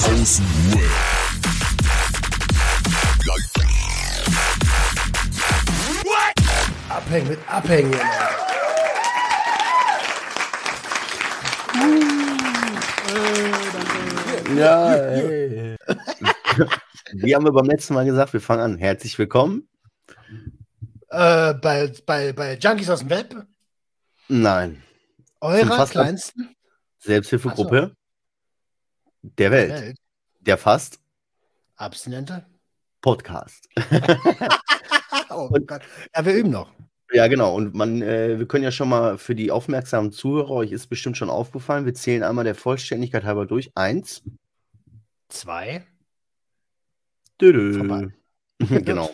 Web. Abhängen mit Abhängen. Ja, ey. Wie haben wir beim letzten Mal gesagt, wir fangen an. Herzlich willkommen. Äh, bei, bei, bei Junkies aus dem Web, Nein. eurer kleinsten Selbsthilfegruppe der Welt. Welt. Der fast Abstinente. Podcast. Oh Gott. Ja, wir üben noch. Ja, genau. Und man, äh, wir können ja schon mal für die aufmerksamen Zuhörer, euch ist bestimmt schon aufgefallen, wir zählen einmal der Vollständigkeit halber durch. Eins. Zwei. Dödö. Genau.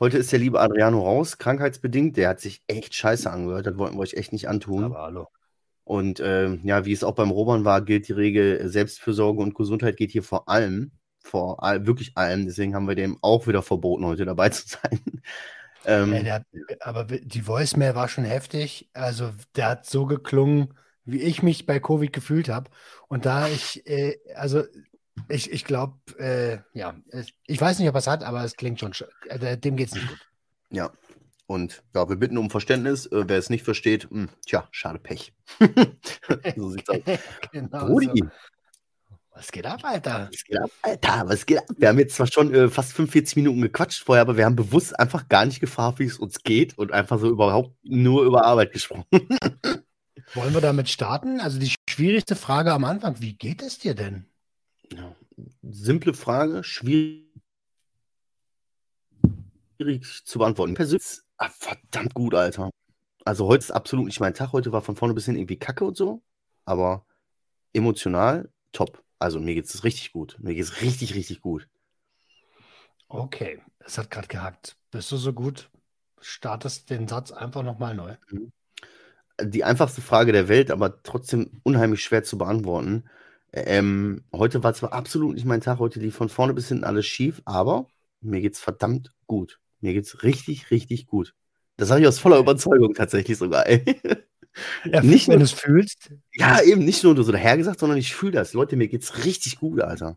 Heute ist der liebe Adriano raus, krankheitsbedingt. Der hat sich echt scheiße angehört. Das wollten wir euch echt nicht antun. Aber hallo. Und ähm, ja, wie es auch beim Robern war, gilt die Regel, äh, Selbstfürsorge und Gesundheit geht hier vor allem, vor all, wirklich allem. Deswegen haben wir dem auch wieder verboten, heute dabei zu sein. ähm, Ey, der, aber die Voicemail war schon heftig. Also, der hat so geklungen, wie ich mich bei Covid gefühlt habe. Und da ich, äh, also, ich, ich glaube, äh, ja, ich- weiß nicht, ob er es hat, aber es klingt schon, sch- äh, dem geht's nicht gut. ja. Und ja, wir bitten um Verständnis. Äh, wer es nicht versteht, mh, tja, schade Pech. so sieht's aus. Genau Rudi, so. Was geht ab, Alter? was geht ab, Alter? Was geht ab? Wir haben jetzt zwar schon äh, fast 45 Minuten gequatscht vorher, aber wir haben bewusst einfach gar nicht gefragt, wie es uns geht und einfach so überhaupt nur über Arbeit gesprochen. Wollen wir damit starten? Also die schwierigste Frage am Anfang, wie geht es dir denn? Ja, simple Frage, schwierig zu beantworten. Persönlich, ah, verdammt gut, Alter. Also heute ist absolut nicht mein Tag. Heute war von vorne bis hin irgendwie Kacke und so, aber emotional top. Also mir geht es richtig gut. Mir geht es richtig, richtig gut. Okay, es hat gerade gehackt. Bist du so gut? Startest den Satz einfach nochmal neu. Die einfachste Frage der Welt, aber trotzdem unheimlich schwer zu beantworten. Ähm, heute war zwar absolut nicht mein Tag, heute lief von vorne bis hinten alles schief, aber mir geht's verdammt gut. Mir geht's richtig, richtig gut. Das sage ich aus voller Überzeugung tatsächlich sogar. Ey. Ja, Nicht wenn nur- du es fühlst. Ja, eben nicht nur so dahergesagt, sondern ich fühle das. Leute, mir geht's richtig gut, Alter.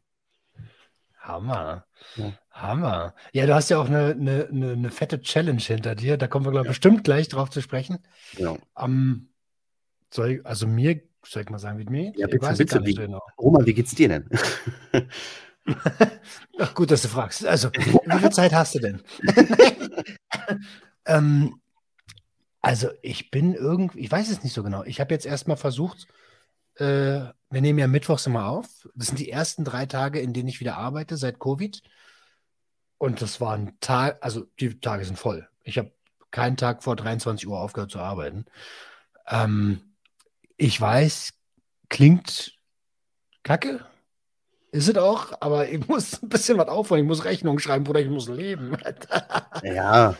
Hammer. Ja. Hammer. Ja, du hast ja auch eine, eine, eine, eine fette Challenge hinter dir. Da kommen wir, glaube ich, bestimmt gleich drauf zu sprechen. Genau. Ähm, soll also mir, soll ich mal sagen, wie mir? Ja, Ich bitte, bitte, wie- genau. Roman, wie geht's dir denn? Ach, gut, dass du fragst. Also, wie viel Zeit hast du denn? ähm, also, ich bin irgendwie, ich weiß es nicht so genau. Ich habe jetzt erstmal versucht, äh, wir nehmen ja mittwochs immer auf. Das sind die ersten drei Tage, in denen ich wieder arbeite seit Covid. Und das waren Tage, also die Tage sind voll. Ich habe keinen Tag vor 23 Uhr aufgehört zu arbeiten. Ähm, ich weiß, klingt kacke, ist es auch, aber ich muss ein bisschen was aufholen. Ich muss Rechnungen schreiben, Bruder, ich muss leben. Ja,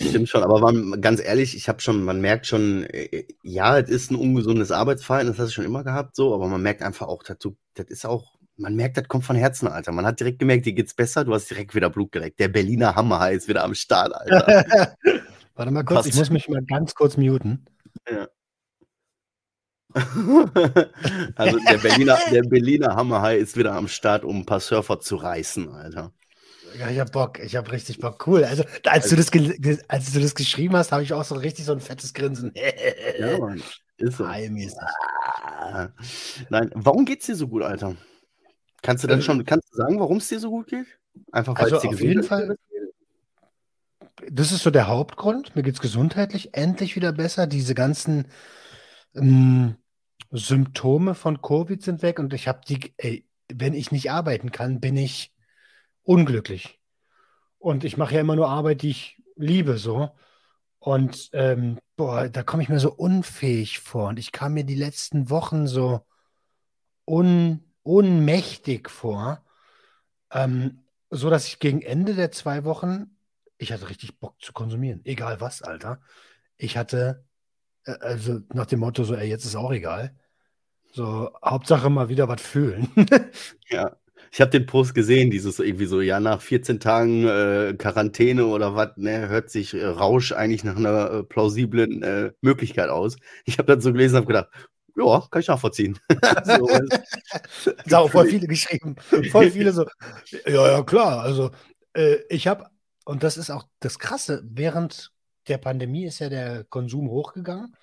stimmt schon. Aber man, ganz ehrlich, ich habe schon, man merkt schon, äh, ja, es ist ein ungesundes Arbeitsverhalten, das hast du schon immer gehabt, so, aber man merkt einfach auch, dass du, das ist auch, man merkt, das kommt von Herzen, Alter. Man hat direkt gemerkt, dir geht's besser, du hast direkt wieder Blut geleckt. Der Berliner Hammer ist wieder am Start, Alter. Warte mal kurz, Passt. ich muss mich mal ganz kurz muten. also der Berliner, der Berliner Hammerhai ist wieder am Start, um ein paar Surfer zu reißen, Alter. Ja, ich hab Bock, ich hab richtig Bock. Cool. Also, als du das, als du das geschrieben hast, habe ich auch so richtig so ein fettes Grinsen. Ja, Mann. Ist so. Ah. Nein, warum geht's dir so gut, Alter? Kannst du dann Ähm, schon, kannst du sagen, warum es dir so gut geht? Einfach weil Also es dir auf jeden Fall, das ist so der Hauptgrund. Mir geht's gesundheitlich endlich wieder besser. Diese ganzen ähm, Symptome von Covid sind weg und ich habe die, ey, wenn ich nicht arbeiten kann, bin ich unglücklich. Und ich mache ja immer nur Arbeit, die ich liebe, so. Und ähm, boah, da komme ich mir so unfähig vor. Und ich kam mir die letzten Wochen so un, ohnmächtig vor. Ähm, so dass ich gegen Ende der zwei Wochen, ich hatte richtig Bock zu konsumieren. Egal was, Alter. Ich hatte, also nach dem Motto, so, ey, jetzt ist auch egal. So, Hauptsache mal wieder was fühlen. Ja. Ich habe den Post gesehen, dieses irgendwie so, ja, nach 14 Tagen äh, Quarantäne oder was, ne, hört sich äh, Rausch eigentlich nach einer äh, plausiblen äh, Möglichkeit aus. Ich habe das so gelesen und habe gedacht, Ja, kann ich nachvollziehen. so, da auch voll viele geschrieben. Voll viele so. Ja, ja, klar. Also, äh, ich habe, und das ist auch das Krasse, während der Pandemie ist ja der Konsum hochgegangen.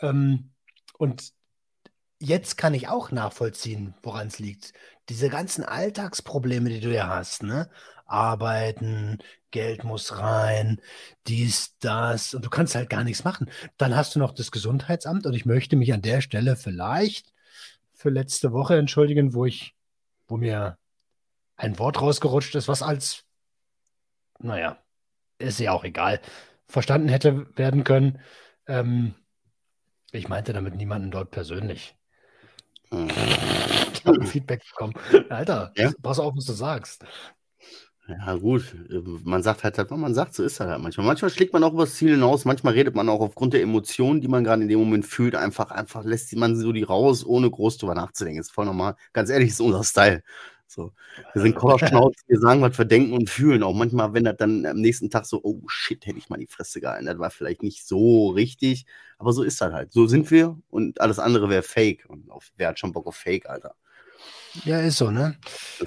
Ähm, und jetzt kann ich auch nachvollziehen, woran es liegt. Diese ganzen Alltagsprobleme, die du ja hast, ne? Arbeiten, Geld muss rein, dies, das, und du kannst halt gar nichts machen. Dann hast du noch das Gesundheitsamt und ich möchte mich an der Stelle vielleicht für letzte Woche entschuldigen, wo ich, wo mir ein Wort rausgerutscht ist, was als, naja, ist ja auch egal, verstanden hätte werden können. Ähm, ich meinte damit niemanden dort persönlich. Ich habe Feedback bekommen. Alter, ja? pass auf, was du sagst. Ja, gut. Man sagt halt, was man sagt, so ist das halt manchmal. Manchmal schlägt man auch über das Ziel hinaus, manchmal redet man auch aufgrund der Emotionen, die man gerade in dem Moment fühlt, einfach, einfach lässt man so die raus, ohne groß drüber nachzudenken. Ist voll normal. Ganz ehrlich, ist unser Style. So. Wir sind Kocherschnauzen, wir sagen, was wir denken und fühlen. Auch manchmal, wenn das dann am nächsten Tag so, oh shit, hätte ich mal die Fresse gehalten. Das war vielleicht nicht so richtig, aber so ist das halt. So sind wir und alles andere wäre Fake. Und auf, wer hat schon Bock auf Fake, Alter? Ja, ist so, ne?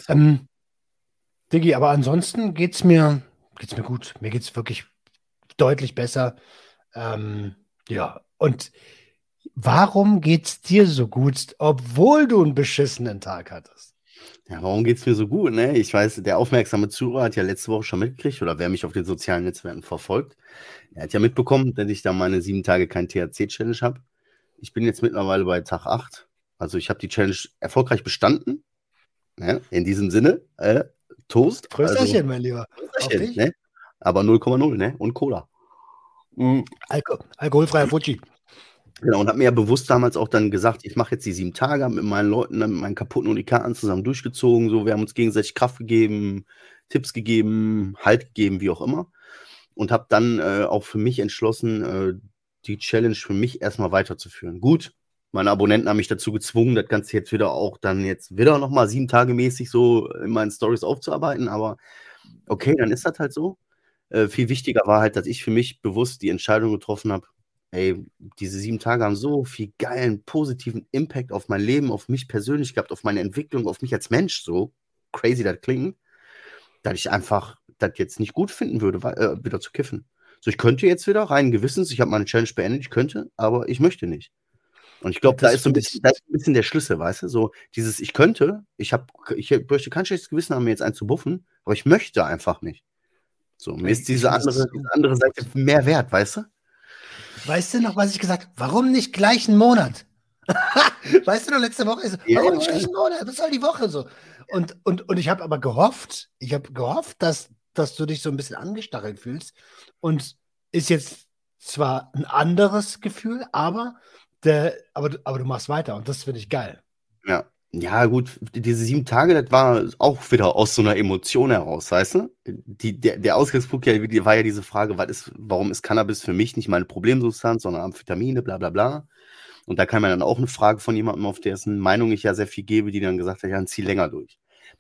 Ähm, Diggi, aber ansonsten geht's mir, geht's mir gut. Mir geht's wirklich deutlich besser. Ähm, ja, und warum geht's dir so gut, obwohl du einen beschissenen Tag hattest? Ja, warum geht es mir so gut? Ne? Ich weiß, der aufmerksame Zuhörer hat ja letzte Woche schon mitgekriegt, oder wer mich auf den sozialen Netzwerken verfolgt, er hat ja mitbekommen, dass ich da meine sieben Tage kein THC-Challenge habe. Ich bin jetzt mittlerweile bei Tag 8. Also ich habe die Challenge erfolgreich bestanden. Ne? In diesem Sinne, äh, Toast. Prösterchen, also, mein Lieber. Prösterchen, ne? Aber 0,0, ne? Und Cola. Mhm. Alko alkoholfreier Fuji. Genau, und habe mir ja bewusst damals auch dann gesagt, ich mache jetzt die sieben Tage, mit meinen Leuten, mit meinen kaputten Unikarten zusammen durchgezogen. So, wir haben uns gegenseitig Kraft gegeben, Tipps gegeben, Halt gegeben, wie auch immer. Und habe dann äh, auch für mich entschlossen, äh, die Challenge für mich erstmal weiterzuführen. Gut, meine Abonnenten haben mich dazu gezwungen, das Ganze jetzt wieder auch dann jetzt wieder nochmal sieben Tage mäßig so in meinen Stories aufzuarbeiten, aber okay, dann ist das halt so. Äh, viel wichtiger war halt, dass ich für mich bewusst die Entscheidung getroffen habe, Ey, diese sieben Tage haben so viel geilen, positiven Impact auf mein Leben, auf mich persönlich gehabt, auf meine Entwicklung, auf mich als Mensch, so crazy das klingt, dass ich einfach das jetzt nicht gut finden würde, äh, wieder zu kiffen. So, ich könnte jetzt wieder rein gewissens, ich habe meine Challenge beendet, ich könnte, aber ich möchte nicht. Und ich glaube, da ist so ein bisschen, da ist ein bisschen der Schlüssel, weißt du? So dieses, ich könnte, ich habe, ich möchte kein schlechtes Gewissen haben, mir jetzt einen zu buffen, aber ich möchte einfach nicht. So, mir ist diese andere, diese andere Seite mehr wert, weißt du? Weißt du noch, was ich gesagt habe? Warum nicht gleich einen Monat? weißt du noch, letzte Woche? So, warum nicht gleich einen Monat? Was soll die Woche so? Und, und, und ich habe aber gehofft, ich habe gehofft, dass, dass du dich so ein bisschen angestachelt fühlst. Und ist jetzt zwar ein anderes Gefühl, aber, der, aber, aber du machst weiter und das finde ich geil. Ja. Ja, gut, diese sieben Tage, das war auch wieder aus so einer Emotion heraus, weißt du? Die, der, der Ausgangspunkt ja, war ja diese Frage, was ist, warum ist Cannabis für mich nicht meine Problemsubstanz, sondern Amphetamine, bla bla bla. Und da kam ja dann auch eine Frage von jemandem, auf dessen Meinung ich ja sehr viel gebe, die dann gesagt hat, ja, dann zieh länger durch.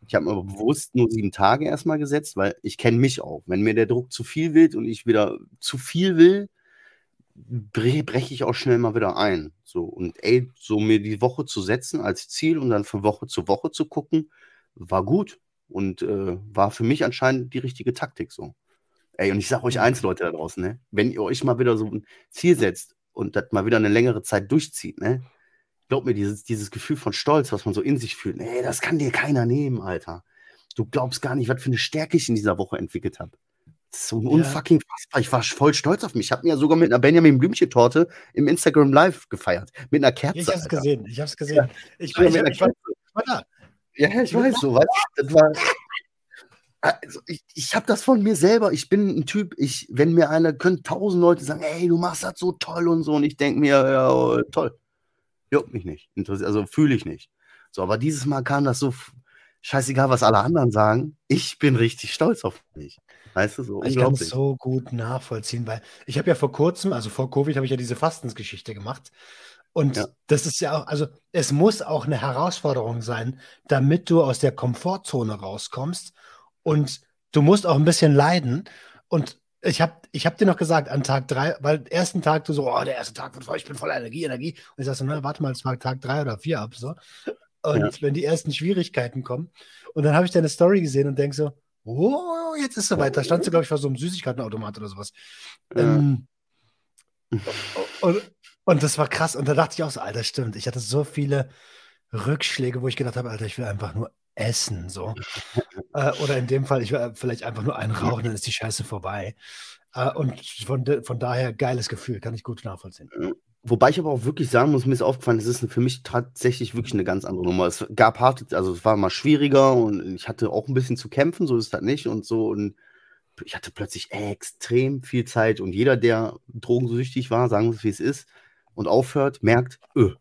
Ich habe mir bewusst nur sieben Tage erstmal gesetzt, weil ich kenne mich auch. Wenn mir der Druck zu viel wird und ich wieder zu viel will, breche ich auch schnell mal wieder ein. So, und ey, so mir die Woche zu setzen als Ziel und dann von Woche zu Woche zu gucken, war gut und äh, war für mich anscheinend die richtige Taktik so. Ey, und ich sage euch eins, Leute da draußen, ne? wenn ihr euch mal wieder so ein Ziel setzt und das mal wieder eine längere Zeit durchzieht, ne? Glaubt mir, dieses, dieses Gefühl von Stolz, was man so in sich fühlt, ey, das kann dir keiner nehmen, Alter. Du glaubst gar nicht, was für eine Stärke ich in dieser Woche entwickelt habe so ja. unfucking fassbar. Ich war voll stolz auf mich. Ich habe mir ja sogar mit einer Benjamin Blümchen-Torte im Instagram Live gefeiert. Mit einer Kerze. Ich hab's gesehen. Ich hab's gesehen. Ja. Ich, ich, ich, ich, war, da. Ja, ich weiß so. Was? Das war. Also ich, ich habe das von mir selber. Ich bin ein Typ, ich, wenn mir einer, können tausend Leute sagen, ey, du machst das so toll und so. Und ich denke mir, ja, toll. Juckt mich nicht. Also fühle ich nicht. So, aber dieses Mal kam das so scheißegal, was alle anderen sagen. Ich bin richtig stolz auf mich. Weißt du, so ich kann es so gut nachvollziehen, weil ich habe ja vor kurzem, also vor Covid, habe ich ja diese Fastensgeschichte gemacht. Und ja. das ist ja auch, also es muss auch eine Herausforderung sein, damit du aus der Komfortzone rauskommst. Und du musst auch ein bisschen leiden. Und ich habe ich hab dir noch gesagt, an Tag drei, weil ersten Tag du so, oh, der erste Tag wird voll, ich bin voller Energie, Energie. Und ich sag so, na, warte mal, es war Tag drei oder vier ab, so. Und ja. wenn die ersten Schwierigkeiten kommen. Und dann habe ich deine Story gesehen und denke so, oh, jetzt ist soweit. Da standst du, glaube ich, vor so einem Süßigkeitenautomat oder sowas. Ja. Ähm, und, und das war krass. Und da dachte ich auch so, Alter, stimmt. Ich hatte so viele Rückschläge, wo ich gedacht habe, Alter, ich will einfach nur essen. So. äh, oder in dem Fall, ich will vielleicht einfach nur einen rauchen, dann ist die Scheiße vorbei. Äh, und von, von daher geiles Gefühl, kann ich gut nachvollziehen. Wobei ich aber auch wirklich sagen muss, mir ist aufgefallen, es ist für mich tatsächlich wirklich eine ganz andere Nummer. Es gab harte, also es war mal schwieriger und ich hatte auch ein bisschen zu kämpfen, so ist das nicht und so. Und ich hatte plötzlich extrem viel Zeit und jeder, der drogensüchtig war, sagen wir es wie es ist, und aufhört, merkt, öh,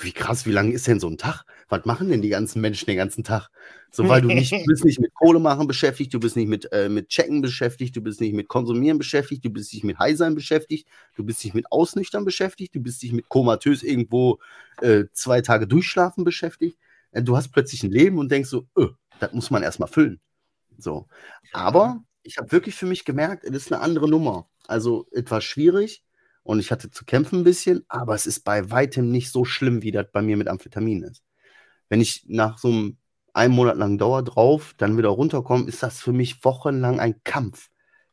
wie krass, wie lang ist denn so ein Tag? Was machen denn die ganzen Menschen den ganzen Tag? So, weil du nicht, bist nicht mit Kohle machen beschäftigt, du bist nicht mit, äh, mit Checken beschäftigt, du bist nicht mit Konsumieren beschäftigt, du bist nicht mit Highsein beschäftigt, du bist nicht mit Ausnüchtern beschäftigt, du bist nicht mit komatös irgendwo äh, zwei Tage durchschlafen beschäftigt. Äh, du hast plötzlich ein Leben und denkst so, öh, das muss man erstmal füllen. So. Aber ich habe wirklich für mich gemerkt, es ist eine andere Nummer. Also etwas schwierig, und ich hatte zu kämpfen ein bisschen, aber es ist bei weitem nicht so schlimm, wie das bei mir mit Amphetamin ist. Wenn ich nach so einem einen Monat lang Dauer drauf dann wieder runterkomme, ist das für mich wochenlang ein Kampf.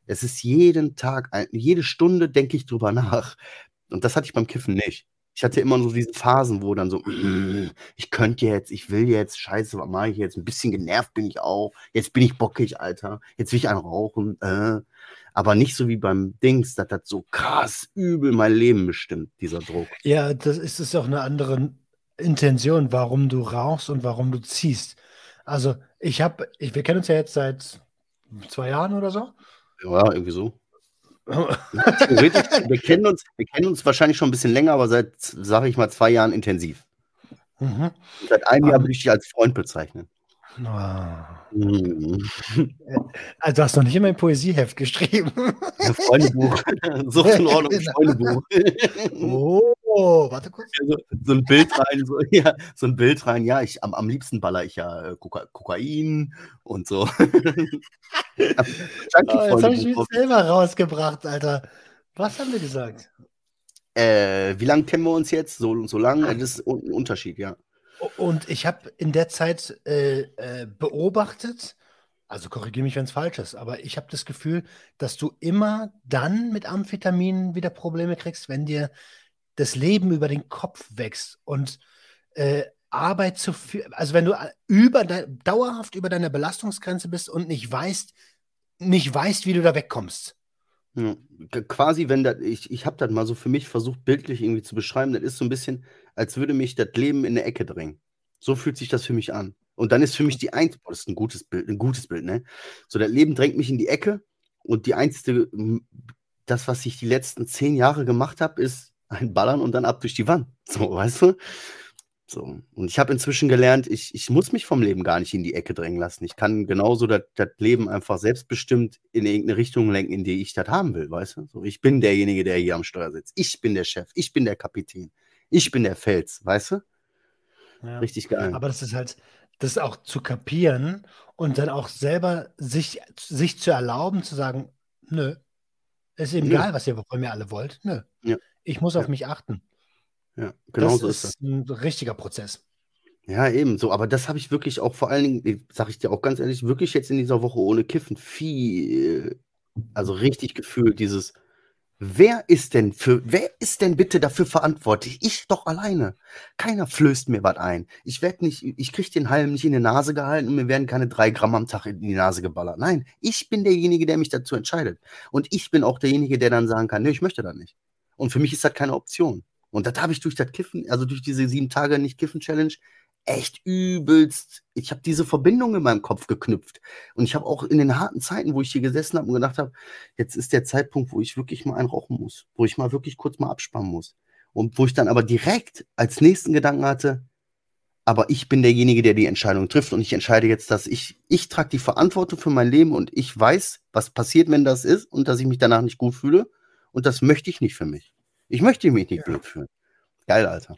Es ist jeden Tag, jede Stunde denke ich drüber nach. Und das hatte ich beim Kiffen nicht. Ich hatte immer so diese Phasen, wo dann so, ich könnte jetzt, ich will jetzt, scheiße, was mache ich jetzt? Ein bisschen genervt bin ich auch. Jetzt bin ich bockig, Alter. Jetzt will ich einen rauchen. Äh aber nicht so wie beim Dings, das so krass übel mein Leben bestimmt, dieser Druck. Ja, das ist es auch eine andere Intention, warum du rauchst und warum du ziehst. Also ich habe, ich, wir kennen uns ja jetzt seit zwei Jahren oder so. Ja, irgendwie so. wir, kennen uns, wir kennen uns wahrscheinlich schon ein bisschen länger, aber seit, sage ich mal, zwei Jahren intensiv. Mhm. Seit einem Jahr würde ich dich als Freund bezeichnen. Oh. Also, du hast noch nicht immer ein Poesieheft geschrieben. Ein Freundebuch. so in Ordnung, ein Freundebuch. Oh, warte kurz. So, so, ein Bild rein, so, ja, so ein Bild rein. Ja, ich, am, am liebsten baller ich ja äh, Koka Kokain und so. oh, jetzt habe ich mich selber rausgebracht, Alter. Was haben wir gesagt? Äh, wie lange kennen wir uns jetzt? So, so lange? Das ist ein Unterschied, ja. Und ich habe in der Zeit äh, äh, beobachtet, also korrigiere mich, wenn es falsch ist, aber ich habe das Gefühl, dass du immer dann mit Amphetaminen wieder Probleme kriegst, wenn dir das Leben über den Kopf wächst und äh, Arbeit zu viel, also wenn du äh, über dauerhaft über deiner Belastungsgrenze bist und nicht weißt, nicht weißt, wie du da wegkommst. Ja, quasi, wenn das, ich, ich habe das mal so für mich versucht, bildlich irgendwie zu beschreiben, das ist so ein bisschen, als würde mich das Leben in eine Ecke drängen. So fühlt sich das für mich an. Und dann ist für mich die Einzige, das ist ein gutes Bild, ein gutes Bild, ne? So, das Leben drängt mich in die Ecke und die einzige, das, was ich die letzten zehn Jahre gemacht habe, ist ein Ballern und dann ab durch die Wand. So, weißt du? So. Und ich habe inzwischen gelernt, ich, ich muss mich vom Leben gar nicht in die Ecke drängen lassen. Ich kann genauso das Leben einfach selbstbestimmt in irgendeine Richtung lenken, in die ich das haben will, weißt du? So, ich bin derjenige, der hier am Steuer sitzt. Ich bin der Chef. Ich bin der Kapitän. Ich bin der Fels, weißt du? Ja. Richtig geil. Aber das ist halt, das auch zu kapieren und dann auch selber sich, sich zu erlauben, zu sagen, nö, ist eben egal, was ihr von mir alle wollt. Nö. Ja. Ich muss auf mich achten. Ja, genau das so ist, ist das. ein richtiger Prozess. Ja, ebenso. Aber das habe ich wirklich auch vor allen Dingen, sage ich dir auch ganz ehrlich, wirklich jetzt in dieser Woche ohne Kiffen viel, also richtig gefühlt, dieses, wer ist denn für, wer ist denn bitte dafür verantwortlich? Ich doch alleine. Keiner flößt mir was ein. Ich werde nicht, ich kriege den Halm nicht in die Nase gehalten und mir werden keine drei Gramm am Tag in die Nase geballert. Nein, ich bin derjenige, der mich dazu entscheidet. Und ich bin auch derjenige, der dann sagen kann, nee, ich möchte das nicht. Und für mich ist das keine Option. Und das habe ich durch das Kiffen, also durch diese sieben Tage nicht Kiffen Challenge, echt übelst. Ich habe diese Verbindung in meinem Kopf geknüpft. Und ich habe auch in den harten Zeiten, wo ich hier gesessen habe und gedacht habe, jetzt ist der Zeitpunkt, wo ich wirklich mal einrauchen muss, wo ich mal wirklich kurz mal abspannen muss. Und wo ich dann aber direkt als nächsten Gedanken hatte, aber ich bin derjenige, der die Entscheidung trifft und ich entscheide jetzt, dass ich, ich trage die Verantwortung für mein Leben und ich weiß, was passiert, wenn das ist und dass ich mich danach nicht gut fühle. Und das möchte ich nicht für mich. Ich möchte mich nicht ja. blöd fühlen. Geil, Alter.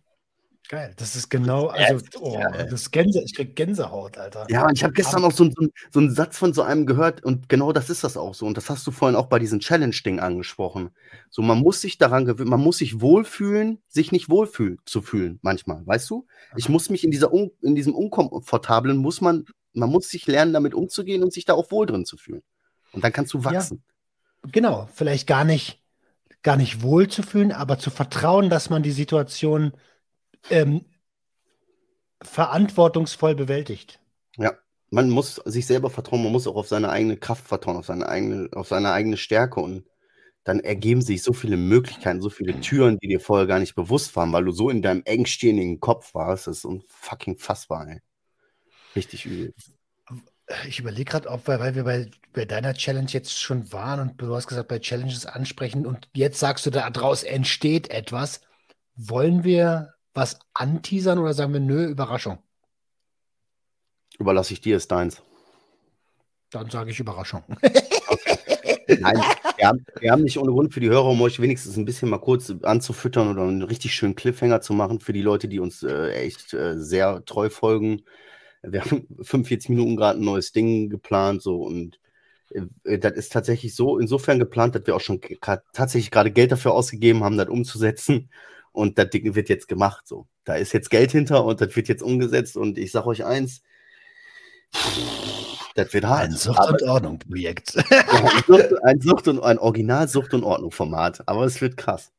Geil, das ist genau, also, oh, das ist Gänse, ich krieg Gänsehaut, Alter. Ja, und ich habe gestern auch so, so, so einen Satz von so einem gehört und genau das ist das auch so. Und das hast du vorhin auch bei diesem Challenge-Ding angesprochen. So, man muss sich daran gewöhnen, man muss sich wohlfühlen, sich nicht wohlfühlen zu fühlen, manchmal, weißt du? Ich muss mich in dieser un, in diesem Unkomfortablen, muss man, man muss sich lernen, damit umzugehen und sich da auch wohl drin zu fühlen. Und dann kannst du wachsen. Ja, genau, vielleicht gar nicht, gar nicht wohl zu fühlen, aber zu vertrauen, dass man die Situation ähm, verantwortungsvoll bewältigt. Ja, man muss sich selber vertrauen, man muss auch auf seine eigene Kraft vertrauen, auf seine eigene, auf seine eigene Stärke und dann ergeben sich so viele Möglichkeiten, so viele Türen, die dir vorher gar nicht bewusst waren, weil du so in deinem engstirnigen Kopf warst. Das ist unfucking fassbar, ey. Richtig übel. Ich überlege gerade, ob wir, weil wir bei, bei deiner Challenge jetzt schon waren und du hast gesagt, bei Challenges ansprechen und jetzt sagst du, daraus entsteht etwas. Wollen wir was anteasern oder sagen wir, nö, Überraschung? Überlasse ich dir, ist deins. Dann sage ich Überraschung. Okay. Nein, wir haben, wir haben, nicht ohne Grund für die Hörer, um euch wenigstens ein bisschen mal kurz anzufüttern oder einen richtig schönen Cliffhanger zu machen für die Leute, die uns äh, echt äh, sehr treu folgen. Wir haben 45 Minuten gerade ein neues Ding geplant, so und äh, das ist tatsächlich so insofern geplant, dass wir auch schon tatsächlich gerade Geld dafür ausgegeben haben, das umzusetzen und das Ding wird jetzt gemacht. So. Da ist jetzt Geld hinter und das wird jetzt umgesetzt und ich sage euch eins, das wird hart. Ein Sucht- und Ordnung-Projekt. ein Sucht- und ein Original-Sucht- und Ordnung-Format, aber es wird krass.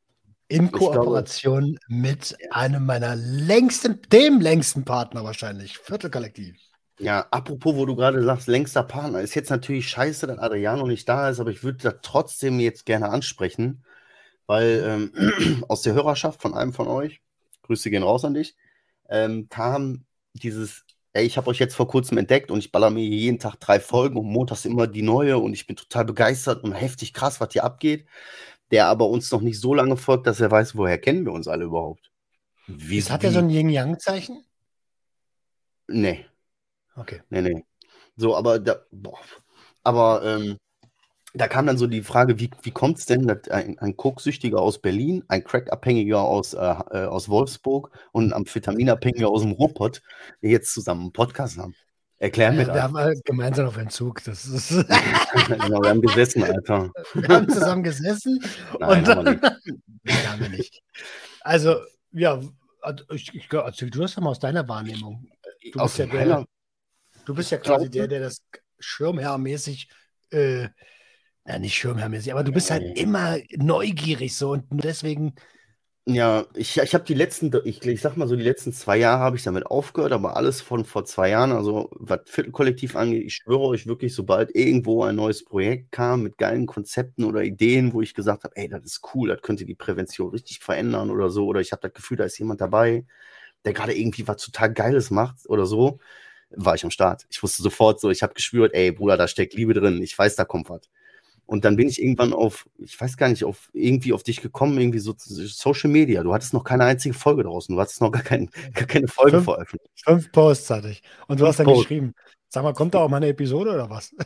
In Kooperation glaube, mit einem meiner längsten, dem längsten Partner wahrscheinlich, Viertelkollektiv. Ja, apropos, wo du gerade sagst, längster Partner, ist jetzt natürlich scheiße, dass Adriano nicht da ist, aber ich würde das trotzdem jetzt gerne ansprechen weil ähm, aus der Hörerschaft von einem von euch, Grüße gehen raus an dich, ähm, kam dieses, ey, ich habe euch jetzt vor kurzem entdeckt und ich baller mir jeden Tag drei Folgen und montags immer die neue und ich bin total begeistert und heftig krass, was hier abgeht, der aber uns noch nicht so lange folgt, dass er weiß, woher kennen wir uns alle überhaupt. Wie, hat er so ein Yin-Yang-Zeichen? Nee. Okay. Nee, nee. So, aber da, boah. Aber ähm, da kam dann so die Frage, wie, wie kommt es denn, dass ein, ein Koksüchtiger aus Berlin, ein Crack-Abhängiger aus, äh, äh, aus Wolfsburg und ein Amphetaminabhängiger aus dem Ruhrpott jetzt zusammen einen Podcast haben? Erklär mir ja, das. Wir haben halt gemeinsam auf Entzug. Das ist genau, wir haben gesessen, Alter. Wir haben zusammen gesessen. Nein, und haben wir nicht. nee, haben wir nicht. Also, ja, ich, ich, erzähl du das mal aus deiner Wahrnehmung. Du bist, ja, der, du bist ja quasi der, der das schirmherrmäßig äh, ja, nicht schirmherrmäßig, aber du bist halt immer neugierig so und deswegen. Ja, ich, ich habe die letzten, ich, ich sag mal so, die letzten zwei Jahre habe ich damit aufgehört, aber alles von vor zwei Jahren, also was Viertelkollektiv angeht, ich schwöre euch wirklich, sobald irgendwo ein neues Projekt kam mit geilen Konzepten oder Ideen, wo ich gesagt habe, ey, das ist cool, das könnte die Prävention richtig verändern oder so, oder ich habe das Gefühl, da ist jemand dabei, der gerade irgendwie was total Geiles macht oder so, war ich am Start. Ich wusste sofort so, ich habe gespürt, ey, Bruder, da steckt Liebe drin, ich weiß, da kommt was. Und dann bin ich irgendwann auf, ich weiß gar nicht, auf irgendwie auf dich gekommen, irgendwie so Social Media. Du hattest noch keine einzige Folge draußen. Du hattest noch gar, kein, gar keine Folge fünf, veröffentlicht. Fünf Posts hatte ich. Und du fünf hast dann Posts. geschrieben, sag mal, kommt da auch mal eine Episode oder was?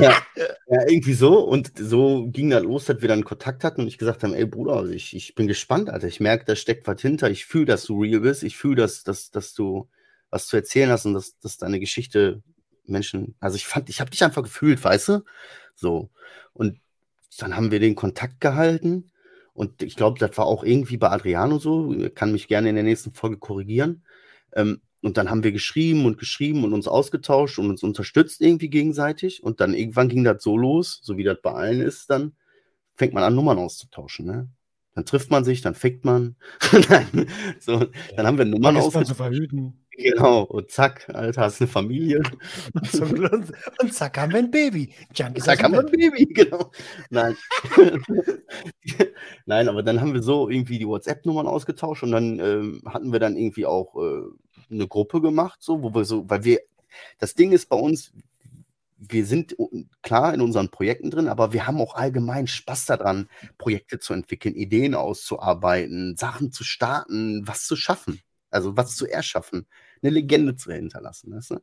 Ja, ja, irgendwie so. Und so ging dann los, dass wir dann Kontakt hatten und ich gesagt habe, ey Bruder, ich, ich bin gespannt, Alter. Ich merke, da steckt was hinter. Ich fühle, dass du real bist. Ich fühle, dass, dass, dass du was zu erzählen hast und dass, dass deine Geschichte Menschen, also ich fand, ich habe dich einfach gefühlt, weißt du? So. Und dann haben wir den Kontakt gehalten. Und ich glaube, das war auch irgendwie bei Adriano so. Kann mich gerne in der nächsten Folge korrigieren. Ähm, und dann haben wir geschrieben und geschrieben und uns ausgetauscht und uns unterstützt irgendwie gegenseitig. Und dann irgendwann ging das so los, so wie das bei allen ist, dann fängt man an, Nummern auszutauschen. Ne? Dann trifft man sich, dann fickt man. so, dann haben wir Nummern ausgetauscht. Genau, und zack, Alter, hast eine Familie. und zack, haben wir ein Baby. Junkies zack, haben wir ein Baby, genau. Nein. Nein, aber dann haben wir so irgendwie die WhatsApp-Nummern ausgetauscht und dann ähm, hatten wir dann irgendwie auch äh, eine Gruppe gemacht, so, wo wir so, weil wir, das Ding ist bei uns, wir sind klar in unseren Projekten drin, aber wir haben auch allgemein Spaß daran, Projekte zu entwickeln, Ideen auszuarbeiten, Sachen zu starten, was zu schaffen. Also was zu erschaffen, eine Legende zu hinterlassen. Weißt du?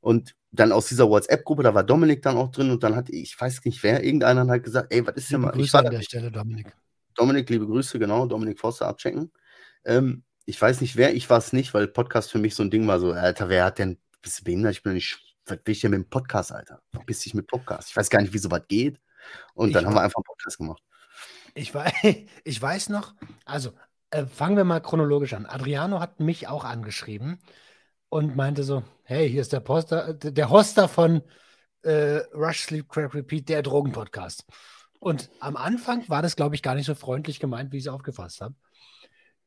Und dann aus dieser WhatsApp-Gruppe, da war Dominik dann auch drin und dann hat, ich weiß nicht wer, irgendeiner hat gesagt, ey, was ist denn mal. Grüße ich war an der Stelle, Dominik. Dominik, liebe Grüße, genau, Dominik Forster abchecken. Ähm, ich weiß nicht wer, ich war es nicht, weil Podcast für mich so ein Ding war, so, Alter, wer hat denn, bist du behindert? Ich bin nicht, was will ich denn mit dem Podcast, Alter? Verpiss dich mit Podcast. Ich weiß gar nicht, wie so was geht. Und dann ich haben wir einfach einen Podcast gemacht. Ich weiß, ich weiß noch, also äh, fangen wir mal chronologisch an. Adriano hat mich auch angeschrieben und meinte so, hey, hier ist der Poster, der Hoster von äh, Rush Sleep Crap Repeat, der Drogenpodcast. Und am Anfang war das, glaube ich, gar nicht so freundlich gemeint, wie ich es aufgefasst habe.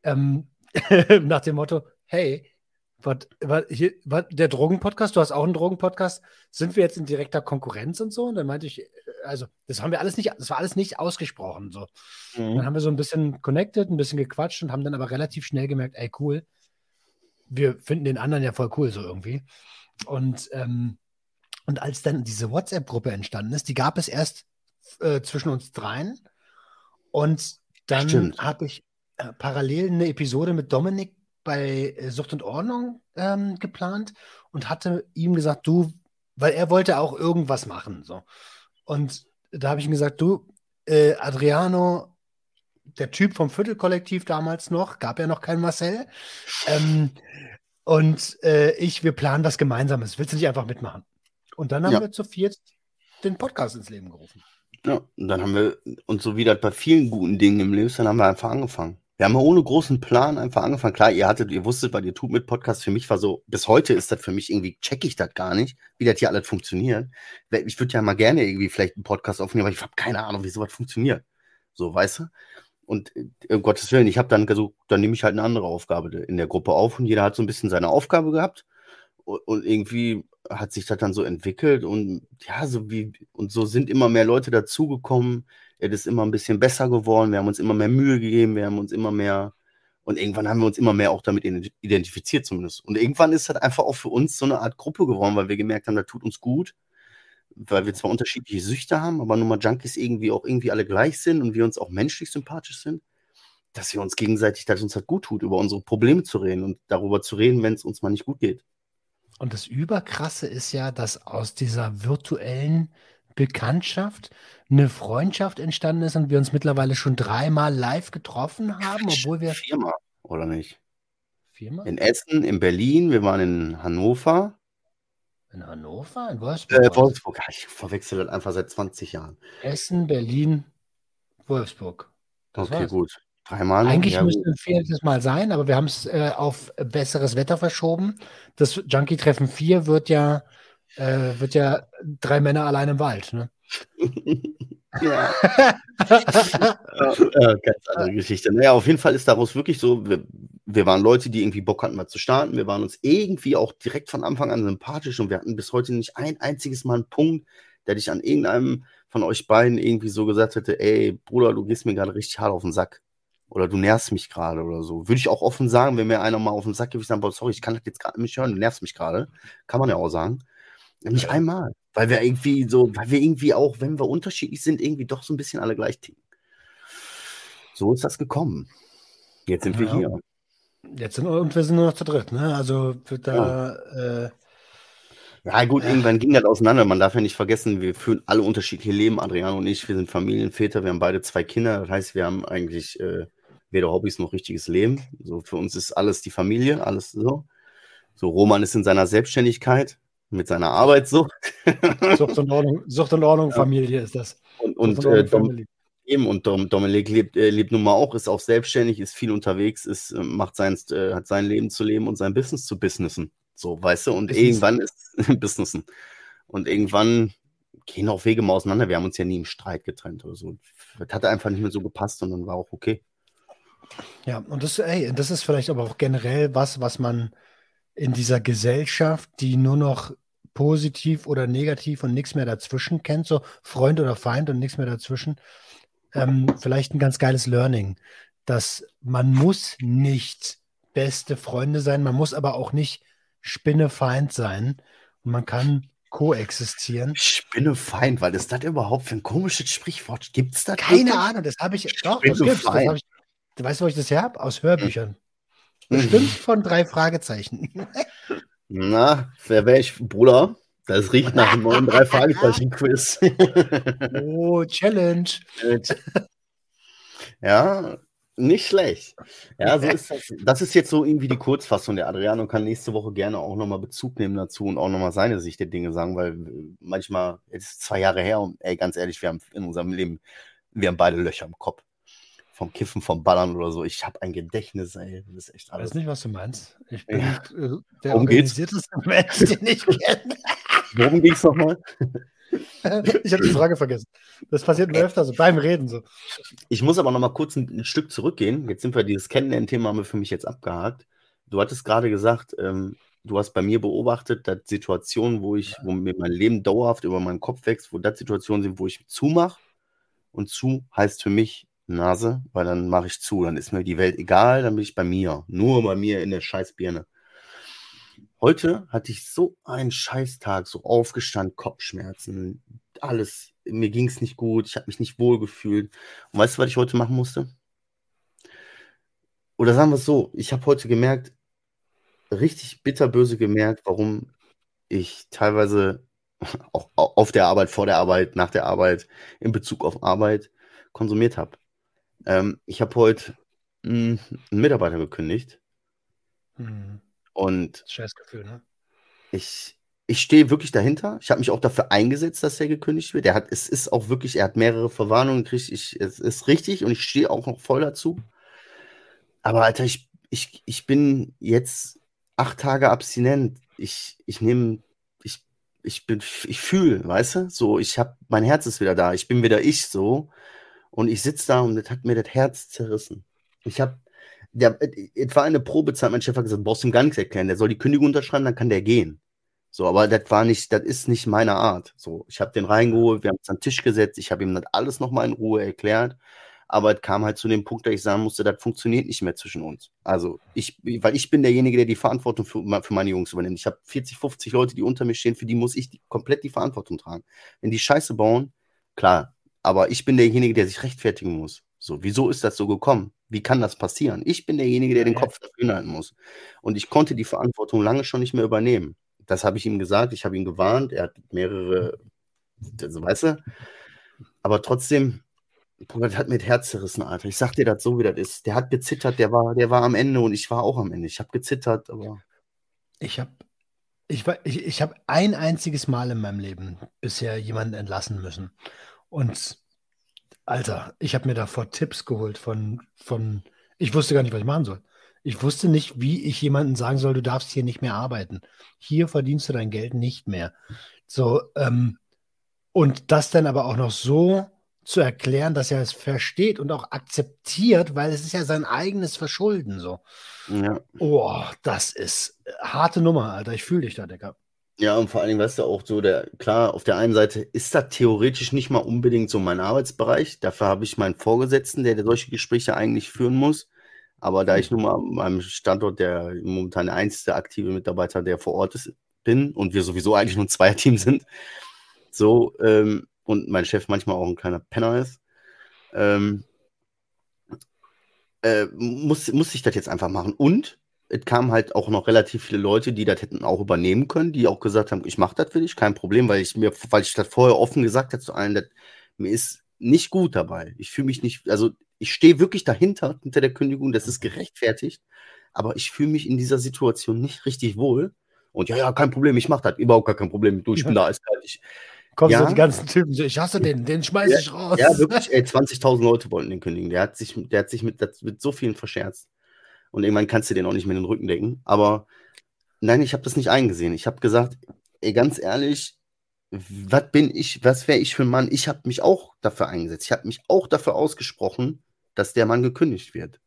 Ähm, nach dem Motto, hey, wat, wat, hier, wat, der Drogenpodcast, du hast auch einen Drogenpodcast, sind wir jetzt in direkter Konkurrenz und so? Und dann meinte ich, äh, also, das haben wir alles nicht, das war alles nicht ausgesprochen. So. Mhm. Dann haben wir so ein bisschen connected, ein bisschen gequatscht und haben dann aber relativ schnell gemerkt, ey, cool, wir finden den anderen ja voll cool, so irgendwie. Und, ähm, und als dann diese WhatsApp-Gruppe entstanden ist, die gab es erst äh, zwischen uns dreien. Und dann habe ich äh, parallel eine Episode mit Dominik bei äh, Sucht und Ordnung ähm, geplant und hatte ihm gesagt, du, weil er wollte auch irgendwas machen. So. Und da habe ich ihm gesagt, du, äh, Adriano, der Typ vom Viertelkollektiv damals noch, gab ja noch keinen Marcel. Ähm, und äh, ich, wir planen was Gemeinsames. Willst du nicht einfach mitmachen? Und dann haben ja. wir zu viert den Podcast ins Leben gerufen. Ja, und dann haben wir uns so wie das bei vielen guten Dingen im Leben, dann haben wir einfach angefangen. Wir haben ohne großen Plan einfach angefangen. Klar, ihr hattet, ihr wusstet, weil ihr tut mit Podcast. Für mich war so, bis heute ist das für mich irgendwie, check ich das gar nicht, wie das hier alles funktioniert. Ich würde ja mal gerne irgendwie vielleicht einen Podcast aufnehmen, aber ich habe keine Ahnung, wie sowas funktioniert. So, weißt du? Und äh, um Gottes Willen, ich habe dann gesagt, dann nehme ich halt eine andere Aufgabe in der Gruppe auf und jeder hat so ein bisschen seine Aufgabe gehabt. Und, irgendwie hat sich das dann so entwickelt und ja, so wie, und so sind immer mehr Leute dazugekommen es ist immer ein bisschen besser geworden, wir haben uns immer mehr Mühe gegeben, wir haben uns immer mehr und irgendwann haben wir uns immer mehr auch damit identifiziert zumindest. Und irgendwann ist das einfach auch für uns so eine Art Gruppe geworden, weil wir gemerkt haben, das tut uns gut, weil wir zwar unterschiedliche Süchte haben, aber nun mal Junkies irgendwie auch irgendwie alle gleich sind und wir uns auch menschlich sympathisch sind, dass wir uns gegenseitig, dass uns halt gut tut, über unsere Probleme zu reden und darüber zu reden, wenn es uns mal nicht gut geht. Und das Überkrasse ist ja, dass aus dieser virtuellen Bekanntschaft, eine Freundschaft entstanden ist und wir uns mittlerweile schon dreimal live getroffen haben, obwohl wir. Viermal, oder nicht? Viermal? In Essen, in Berlin, wir waren in Hannover. In Hannover? In Wolfsburg? Äh, Wolfsburg, ich verwechsel das einfach seit 20 Jahren. Essen, Berlin, Wolfsburg. Das okay, war's. gut. Dreimal. Eigentlich ja, müsste es viertes Mal sein, aber wir haben es äh, auf besseres Wetter verschoben. Das Junkie-Treffen 4 wird ja äh, wird ja drei Männer allein im Wald. Ne? ja. ja. Ganz andere Geschichte. Naja, auf jeden Fall ist daraus wirklich so, wir, wir, waren Leute, die irgendwie Bock hatten, mal zu starten. Wir waren uns irgendwie auch direkt von Anfang an sympathisch und wir hatten bis heute nicht ein einziges Mal einen Punkt, der dich an irgendeinem von euch beiden irgendwie so gesagt hätte, ey, Bruder, du gehst mir gerade richtig hart auf den Sack. Oder du nervst mich gerade oder so. Würde ich auch offen sagen, wenn mir einer mal auf den Sack geht, ich boah, sorry, ich kann das jetzt gerade nicht hören, du nervst mich gerade. Kann man ja auch sagen. Nicht ja. einmal. Weil wir irgendwie so, weil wir irgendwie auch, wenn wir unterschiedlich sind, irgendwie doch so ein bisschen alle gleich ticken. So ist das gekommen. Jetzt sind ja. wir hier. Jetzt sind und wir sind nur noch zu dritt, ne? Also wird da. Ja. Äh, ja, gut, irgendwann ging das auseinander. Man darf ja nicht vergessen, wir führen alle unterschiedliche Leben. Adriano und ich, wir sind Familienväter, wir haben beide zwei Kinder. Das heißt, wir haben eigentlich äh, weder Hobbys noch richtiges Leben. So für uns ist alles die Familie, alles so. So, Roman ist in seiner Selbstständigkeit mit seiner Arbeit so. Sucht und Ordnung, Sucht und Ordnung Familie ist das. Und, und, äh, Dom, eben, und Dom, Dominik lebt, äh, lebt nun mal auch, ist auch selbstständig, ist viel unterwegs, ist, äh, macht sein, äh, hat sein Leben zu leben und sein Business zu businessen. So, weißt du, und Business. irgendwann ist Businessen. Und irgendwann gehen auch Wege mal auseinander. Wir haben uns ja nie im Streit getrennt oder so. Das hat einfach nicht mehr so gepasst und dann war auch okay. Ja, und das, ey, das ist vielleicht aber auch generell was, was man in dieser Gesellschaft, die nur noch positiv oder negativ und nichts mehr dazwischen kennt, so Freund oder Feind und nichts mehr dazwischen, ähm, vielleicht ein ganz geiles Learning, dass man muss nicht beste Freunde sein, man muss aber auch nicht Spinnefeind sein und man kann koexistieren. Spinnefeind, weil ist das überhaupt für ein komisches Sprichwort? Gibt es da? Keine? Ahnung, das habe ich, doch, das das hab ich, weißt du, wo ich das her habe? Aus Hörbüchern. Bestimmt von drei Fragezeichen. Na, wer wäre ich, Bruder? Das riecht nach einem neuen drei Fragezeichen-Quiz. oh, Challenge. ja, Nicht schlecht. Ja, so ist das. Das ist jetzt so irgendwie die Kurzfassung. Der Adriano kann nächste Woche gerne auch nochmal Bezug nehmen dazu und auch nochmal seine Sicht der Dinge sagen, weil manchmal, jetzt ist zwei Jahre her und ey, ganz ehrlich, wir haben in unserem Leben, wir haben beide Löcher im Kopf. Vom Kiffen, vom Ballern oder so. Ich habe ein Gedächtnis, ey. Das ist echt alles. Ich weiß nicht, was du meinst. Ich bin ja. Äh, der Worum organisierteste Mensch, den ich kenne. Worum ging es nochmal? ich habe die Frage vergessen. Das passiert mir öfter so beim Reden so. Ich muss aber noch mal kurz ein, ein Stück zurückgehen. Jetzt sind wir dieses Kennenlernen-Thema haben wir für mich jetzt abgehakt. Du hattest gerade gesagt, ähm, du hast bei mir beobachtet, dass Situationen, wo ich, wo mir mein Leben dauerhaft über meinen Kopf wächst, wo das Situationen sind, wo ich zumache. Und zu heißt für mich Nase, weil dann mache ich zu. Dann ist mir die Welt egal, dann bin ich bei mir. Nur bei mir in der Scheißbirne. Heute hatte ich so einen Scheißtag, so aufgestanden, Kopfschmerzen, alles. Mir ging es nicht gut, ich habe mich nicht wohl gefühlt. Und weißt du, was ich heute machen musste? Oder sagen wir es so, ich habe heute gemerkt, richtig bitterböse gemerkt, warum ich teilweise auch auf der Arbeit, vor der Arbeit, nach der Arbeit, in Bezug auf Arbeit konsumiert habe. Ähm, ich habe heute hm, einen Mitarbeiter gekündigt. Mhm. Und Scheißgefühl, ne? Ich, ich stehe wirklich dahinter. Ich habe mich auch dafür eingesetzt, dass er gekündigt wird. Er hat, es ist auch wirklich, er hat mehrere Verwarnungen gekriegt. Ich, es ist richtig und ich stehe auch noch voll dazu. Aber Alter, ich, ich, ich bin jetzt acht Tage abstinent. Ich, ich nehme, ich, ich bin, ich fühle, weißt du? So, ich habe, mein Herz ist wieder da. Ich bin wieder ich so. Und ich sitze da und das hat mir das Herz zerrissen. Ich habe es war eine Probezeit, mein Chef hat gesagt, brauchst du ihm gar nichts erklären, der soll die Kündigung unterschreiben, dann kann der gehen. So, aber das war nicht, das ist nicht meine Art. So, ich habe den reingeholt, wir haben uns an den Tisch gesetzt, ich habe ihm das alles nochmal in Ruhe erklärt, aber es kam halt zu dem Punkt, dass ich sagen musste, das funktioniert nicht mehr zwischen uns. Also ich, weil ich bin derjenige, der die Verantwortung für, für meine Jungs übernimmt. Ich habe 40, 50 Leute, die unter mir stehen, für die muss ich die, komplett die Verantwortung tragen. Wenn die Scheiße bauen, klar, aber ich bin derjenige, der sich rechtfertigen muss. So, wieso ist das so gekommen? Wie kann das passieren? Ich bin derjenige, der den Kopf dafür halten muss. Und ich konnte die Verantwortung lange schon nicht mehr übernehmen. Das habe ich ihm gesagt, ich habe ihn gewarnt, er hat mehrere, also, weißt du, aber trotzdem, das hat mir das Herz zerrissen, Alter. Ich sag dir das so, wie das ist. Der hat gezittert, der war, der war am Ende und ich war auch am Ende. Ich habe gezittert, aber. Ich habe ich, ich, ich hab ein einziges Mal in meinem Leben bisher jemanden entlassen müssen. Und Alter, ich habe mir davor Tipps geholt von, von, ich wusste gar nicht, was ich machen soll. Ich wusste nicht, wie ich jemandem sagen soll, du darfst hier nicht mehr arbeiten. Hier verdienst du dein Geld nicht mehr. So, ähm, und das dann aber auch noch so zu erklären, dass er es versteht und auch akzeptiert, weil es ist ja sein eigenes Verschulden so. Ja. Oh, das ist harte Nummer, Alter. Ich fühle dich da, Decker. Ja, und vor allen Dingen, weißt du, auch so, der, klar, auf der einen Seite ist das theoretisch nicht mal unbedingt so mein Arbeitsbereich. Dafür habe ich meinen Vorgesetzten, der, der solche Gespräche eigentlich führen muss. Aber da ich nun mal an meinem Standort der momentan der einzige aktive Mitarbeiter, der vor Ort ist, bin und wir sowieso eigentlich nur ein Zweierteam sind, so, ähm, und mein Chef manchmal auch ein kleiner Penner ist, ähm, äh, muss, muss ich das jetzt einfach machen. Und es kamen halt auch noch relativ viele Leute, die das hätten auch übernehmen können, die auch gesagt haben, ich mache das für dich, kein Problem, weil ich mir, weil ich das vorher offen gesagt habe zu allen, dass mir ist nicht gut dabei. Ich fühle mich nicht, also ich stehe wirklich dahinter, hinter der Kündigung, das ist gerechtfertigt, aber ich fühle mich in dieser Situation nicht richtig wohl. Und ja, ja, kein Problem, ich mache das, überhaupt gar kein Problem. Du, ich bin da, ist ich, Kommen ja. so die ganzen Typen, ich hasse den, den schmeiße ja, ich raus. Ja, wirklich, ey, 20.000 Leute wollten den kündigen. Der hat sich, der hat sich mit, mit so vielen verscherzt. Und irgendwann kannst du den auch nicht mehr in den Rücken decken. Aber nein, ich habe das nicht eingesehen. Ich habe gesagt, ey, ganz ehrlich, was bin ich, was wäre ich für ein Mann? Ich habe mich auch dafür eingesetzt. Ich habe mich auch dafür ausgesprochen, dass der Mann gekündigt wird.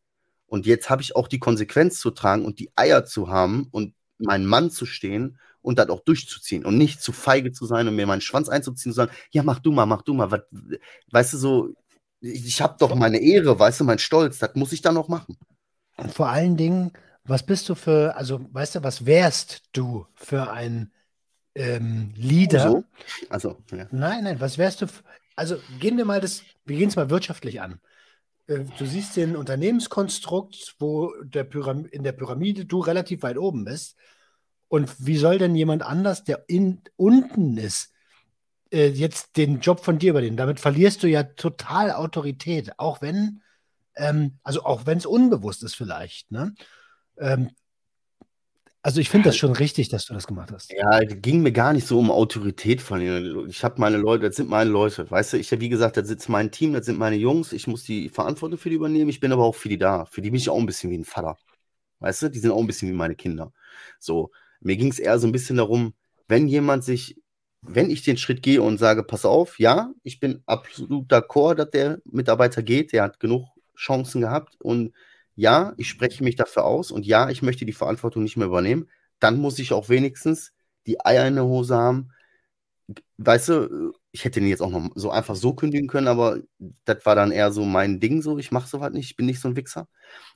Und jetzt habe ich auch die Konsequenz zu tragen und die Eier zu haben und meinen Mann zu stehen und das auch durchzuziehen und nicht zu feige zu sein und mir meinen Schwanz einzuziehen und zu sagen, ja, mach du mal, mach du mal. Was, weißt du, so, ich, habe doch meine Ehre, weißt du, mein Stolz, das muss ich dann noch machen. Und vor allen Dingen, was bist du für, also weißt du, was wärst du für ein ähm, Leader? So? Also, ja. Nein, nein, was wärst du, also gehen wir mal das, wir gehen es mal wirtschaftlich an. Äh, du siehst den Unternehmenskonstrukt, wo der Pyram in der Pyramide du relativ weit oben bist. Und wie soll denn jemand anders, der in, unten ist, äh, jetzt den Job von dir übernehmen? Damit verlierst du ja total Autorität, auch wenn ähm, also auch wenn es unbewusst ist vielleicht, ne? Ähm, also ich finde das schon richtig, dass du das gemacht hast. Ja, ging mir gar nicht so um Autorität von ihnen. Ich habe meine Leute, das sind meine Leute. Weißt du, ich habe, wie gesagt, da sitzt mein Team, das sind meine Jungs. Ich muss die Verantwortung für die übernehmen. Ich bin aber auch für die da. Für die bin ich auch ein bisschen wie ein Vater. Weißt du, die sind auch ein bisschen wie meine Kinder. So, mir ging es eher so ein bisschen darum, wenn jemand sich, wenn ich den Schritt gehe und sage, pass auf, ja, ich bin absolut d'accord, dass der Mitarbeiter geht, der hat genug Chancen gehabt und ja, ich spreche mich dafür aus und ja, ich möchte die Verantwortung nicht mehr übernehmen, dann muss ich auch wenigstens die Eier in der Hose haben. Weißt du, ich hätte den jetzt auch noch so einfach so kündigen können, aber das war dann eher so mein Ding so, ich mache sowas nicht, ich bin nicht so ein Wichser.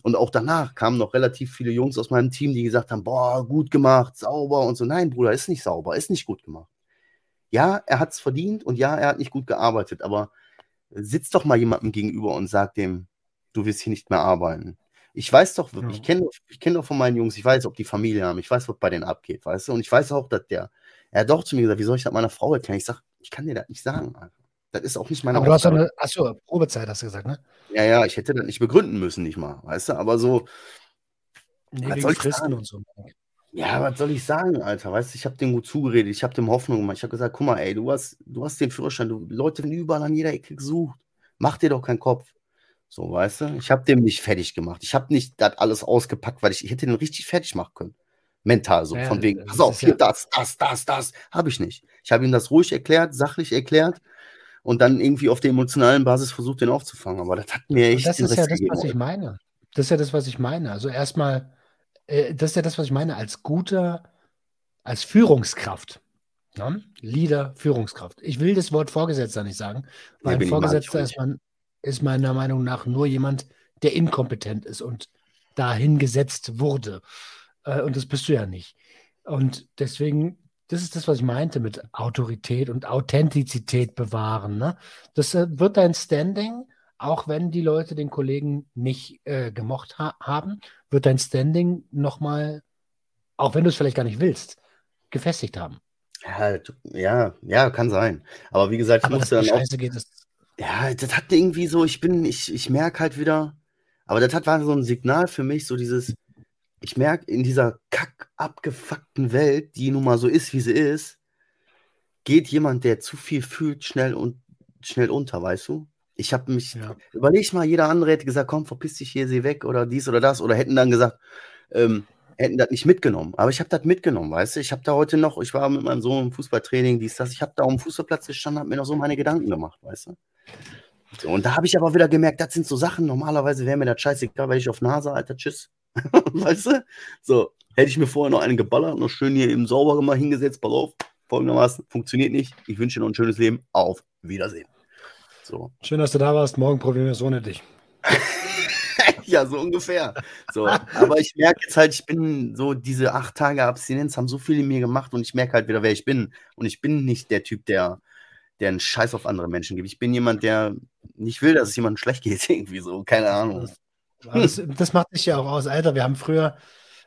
Und auch danach kamen noch relativ viele Jungs aus meinem Team, die gesagt haben, boah, gut gemacht, sauber und so. Nein, Bruder, ist nicht sauber, ist nicht gut gemacht. Ja, er hat es verdient und ja, er hat nicht gut gearbeitet, aber sitzt doch mal jemandem gegenüber und sagt dem, du wirst hier nicht mehr arbeiten. Ich weiß doch, ja. ich kenne ich kenn doch von meinen Jungs, ich weiß, ob die Familie haben, ich weiß, was bei denen abgeht, weißt du? Und ich weiß auch, dass der, er hat doch zu mir gesagt, wie soll ich das meiner Frau erklären? Ich sage, ich kann dir das nicht sagen. Alter. Das ist auch nicht meine Aber du hast eine, achso, Probezeit hast du gesagt, ne? Ja, ja, ich hätte das nicht begründen müssen, nicht mal, weißt du? Aber so. Nee, was soll ich Fristen sagen? und so. Ja, was soll ich sagen, Alter? Weißt du, ich habe dem gut zugeredet, ich habe dem Hoffnung gemacht. Ich habe gesagt, guck mal, ey, du hast, du hast den Führerschein, du, Leute werden überall an jeder Ecke gesucht. Mach dir doch keinen Kopf. So, weißt du? Ich habe dem nicht fertig gemacht. Ich habe nicht das alles ausgepackt, weil ich, ich hätte den richtig fertig machen können. Mental so. Ja, von wegen, pass auf, hier, ja das, das, das, das. Habe ich nicht. Ich habe ihm das ruhig erklärt, sachlich erklärt und dann irgendwie auf der emotionalen Basis versucht, den aufzufangen. Aber das hat mir echt. Und das ist ja das, was ich meine. Das ist ja das, was ich meine. Also erstmal, äh, das ist ja das, was ich meine, als guter, als Führungskraft. Ne? Leader, Führungskraft. Ich will das Wort Vorgesetzter nicht sagen, weil ein Vorgesetzter ist man ist meiner Meinung nach nur jemand, der inkompetent ist und dahin gesetzt wurde. Äh, und das bist du ja nicht. Und deswegen, das ist das, was ich meinte mit Autorität und Authentizität bewahren. Ne? Das äh, wird dein Standing, auch wenn die Leute den Kollegen nicht äh, gemocht ha haben, wird dein Standing nochmal, auch wenn du es vielleicht gar nicht willst, gefestigt haben. Ja, ja, ja, kann sein. Aber wie gesagt, ich Aber musste dann auch. Scheiße geht, das ja, das hat irgendwie so, ich bin, ich, ich merke halt wieder, aber das hat war so ein Signal für mich, so dieses, ich merke in dieser kack abgefuckten Welt, die nun mal so ist, wie sie ist, geht jemand, der zu viel fühlt, schnell und schnell unter, weißt du? Ich habe mich, ja. überleg mal, jeder andere hätte gesagt, komm, verpiss dich hier, sie weg oder dies oder das oder hätten dann gesagt, ähm, hätten das nicht mitgenommen. Aber ich habe das mitgenommen, weißt du? Ich habe da heute noch, ich war mit meinem Sohn im Fußballtraining, dies, das, ich habe da auf dem Fußballplatz gestanden, habe mir noch so meine Gedanken gemacht, weißt du? So, und da habe ich aber wieder gemerkt, das sind so Sachen, normalerweise wäre mir das scheißegal, weil ich auf Nase, Alter, tschüss. weißt du? So, hätte ich mir vorher noch einen geballert, noch schön hier eben sauber gemacht, hingesetzt, pass auf, folgendermaßen, funktioniert nicht. Ich wünsche dir noch ein schönes Leben. Auf Wiedersehen. So. Schön, dass du da warst. Morgen probieren wir es ohne dich. ja, so ungefähr. So, aber ich merke jetzt halt, ich bin so, diese acht Tage Abstinenz haben so viel in mir gemacht und ich merke halt wieder, wer ich bin. Und ich bin nicht der Typ, der der einen Scheiß auf andere Menschen gibt. Ich bin jemand, der nicht will, dass es jemandem schlecht geht, irgendwie so. Keine Ahnung. Das, das macht dich ja auch aus, Alter. Wir haben früher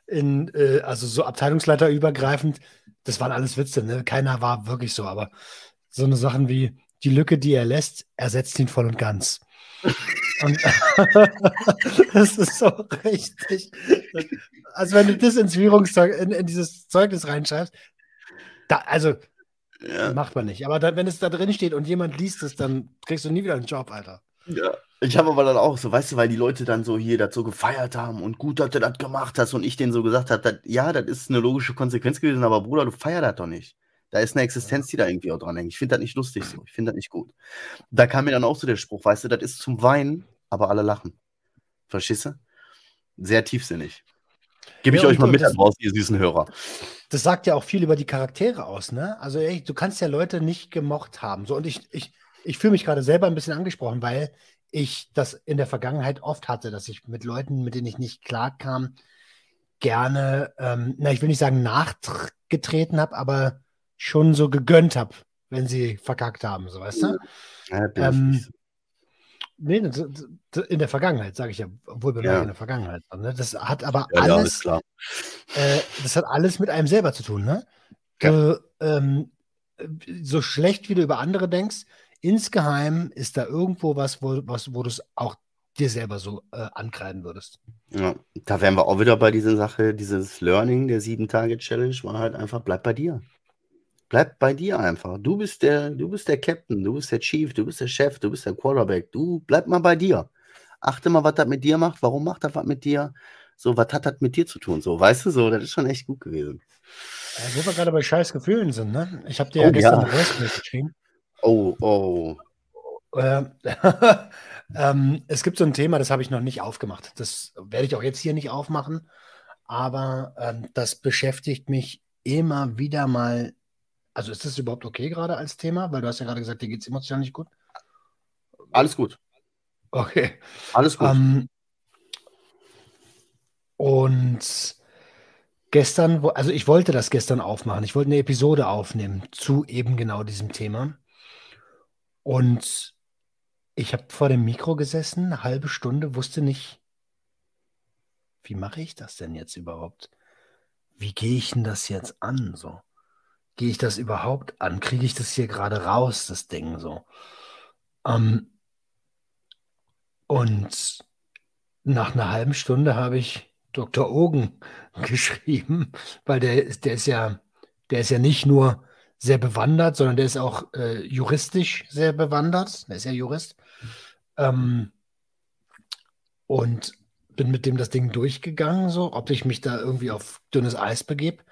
in, äh, also so Abteilungsleiter übergreifend, das waren alles Witze, ne? Keiner war wirklich so, aber so eine Sachen wie die Lücke, die er lässt, ersetzt ihn voll und ganz. Und das ist so richtig. Also wenn du das ins Führungszeug, in, in dieses Zeugnis reinschreibst, da, also ja. Macht man nicht. Aber da, wenn es da drin steht und jemand liest es, dann kriegst du nie wieder einen Job, Alter. Ja. Ich habe aber dann auch so, weißt du, weil die Leute dann so hier dazu gefeiert haben und gut, dass du das gemacht hast und ich denen so gesagt habe, ja, das ist eine logische Konsequenz gewesen, aber Bruder, du feierst das doch nicht. Da ist eine Existenz, die da irgendwie auch dran hängt. Ich finde das nicht lustig so. Ich finde das nicht gut. Da kam mir dann auch so der Spruch, weißt du, das ist zum Weinen, aber alle lachen. Verstehst du? Sehr tiefsinnig. Gebe ich ja, euch mal mit raus, ihr süßen Hörer. Das sagt ja auch viel über die Charaktere aus, ne? Also ey, du kannst ja Leute nicht gemocht haben. So, und ich, ich, ich fühle mich gerade selber ein bisschen angesprochen, weil ich das in der Vergangenheit oft hatte, dass ich mit Leuten, mit denen ich nicht klarkam, gerne, ähm, na, ich will nicht sagen nachgetreten habe, aber schon so gegönnt habe, wenn sie verkackt haben, so weißt du? Ja, ähm, Nee, in der Vergangenheit, sage ich ja, obwohl wir ja. in der Vergangenheit waren. Ne? Das hat aber ja, alles, ja, äh, das hat alles mit einem selber zu tun. Ne? Du, ähm, so schlecht wie du über andere denkst, insgeheim ist da irgendwo was, wo, was, wo du es auch dir selber so äh, ankreiden würdest. Ja, da wären wir auch wieder bei dieser Sache, dieses Learning der Sieben-Tage-Challenge war halt einfach, bleib bei dir. Bleib bei dir einfach. Du bist der, du bist der Captain, du bist der Chief, du bist der Chef, du bist der Quarterback. Du bleib mal bei dir. Achte mal, was das mit dir macht. Warum macht das was mit dir? So, was hat das mit dir zu tun? So, weißt du, so, das ist schon echt gut gewesen. Ja, wo wir gerade bei scheiß Gefühlen sind, ne? Ich habe dir ja Oh, gestern ja. eine Voicemail geschrieben. Oh, oh. Äh, ähm, es gibt so ein Thema, das habe ich noch nicht aufgemacht. Das werde ich auch jetzt hier nicht aufmachen. Aber ähm, das beschäftigt mich immer wieder mal. Also ist das überhaupt okay gerade als Thema? Weil du hast ja gerade gesagt, dir geht es emotional nicht gut. Alles gut. Okay. Alles gut. Ähm, und gestern, also ich wollte das gestern aufmachen. Ich wollte eine Episode aufnehmen zu eben genau diesem Thema. Und ich habe vor dem Mikro gesessen, eine halbe Stunde, wusste nicht, wie mache ich das denn jetzt überhaupt? Wie gehe ich denn das jetzt an? So, gehe ich das überhaupt an? Kriege ich das hier gerade raus, das Ding so? Ähm, und nach einer halben Stunde habe ich Dr. Ogen geschrieben, weil der, ist- der ist ja, der ist ja nicht nur sehr bewandert, sondern der ist auch äh, juristisch sehr bewandert. Der ist ja Jurist. Ähm, und bin mit dem das Ding durchgegangen, so, ob ich mich da irgendwie auf dünnes Eis begebe.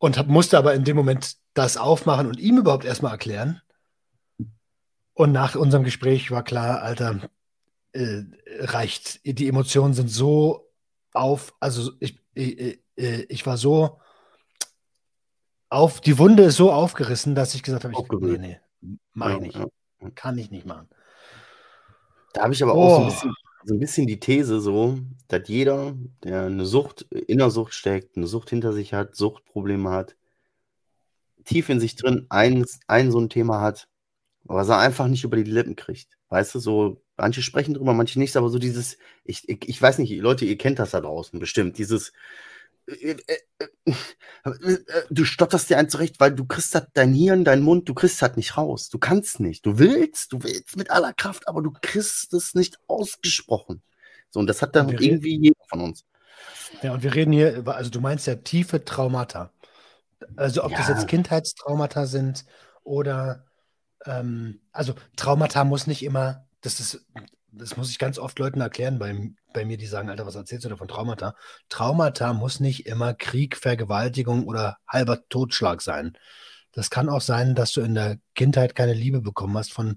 Und hab, musste aber in dem Moment das aufmachen und ihm überhaupt erstmal erklären. Und nach unserem Gespräch war klar, Alter, äh, reicht. Die Emotionen sind so auf, also ich, ich, ich, ich war so auf, die Wunde ist so aufgerissen, dass ich gesagt habe, ich, nee, nee, mach ich nicht. Kann ich nicht machen. Da habe ich aber auch so ein, Oh. bisschen, so ein bisschen die These so, dass jeder, der eine Sucht, in der Sucht steckt, eine Sucht hinter sich hat, Suchtprobleme hat, tief in sich drin ein, ein so ein Thema hat, was er einfach nicht über die Lippen kriegt. Weißt du, so, manche sprechen drüber, manche nicht, aber so dieses, ich, ich, ich weiß nicht, Leute, ihr kennt das da draußen bestimmt, dieses, du stotterst dir eins zurecht, weil du kriegst das, dein Hirn, dein Mund, du kriegst das nicht raus. Du kannst nicht. Du willst, du willst mit aller Kraft, aber du kriegst es nicht ausgesprochen. So, und das hat dann wir reden- irgendwie jeder von uns. Ja, und wir reden hier über, also du meinst ja tiefe Traumata. Also ob das Ja. jetzt Kindheitstraumata sind oder ähm, also Traumata muss nicht immer, das ist, das muss ich ganz oft Leuten erklären bei, bei mir, die sagen, Alter, was erzählst du da von Traumata? Traumata muss nicht immer Krieg, Vergewaltigung oder halber Totschlag sein. Das kann auch sein, dass du in der Kindheit keine Liebe bekommen hast von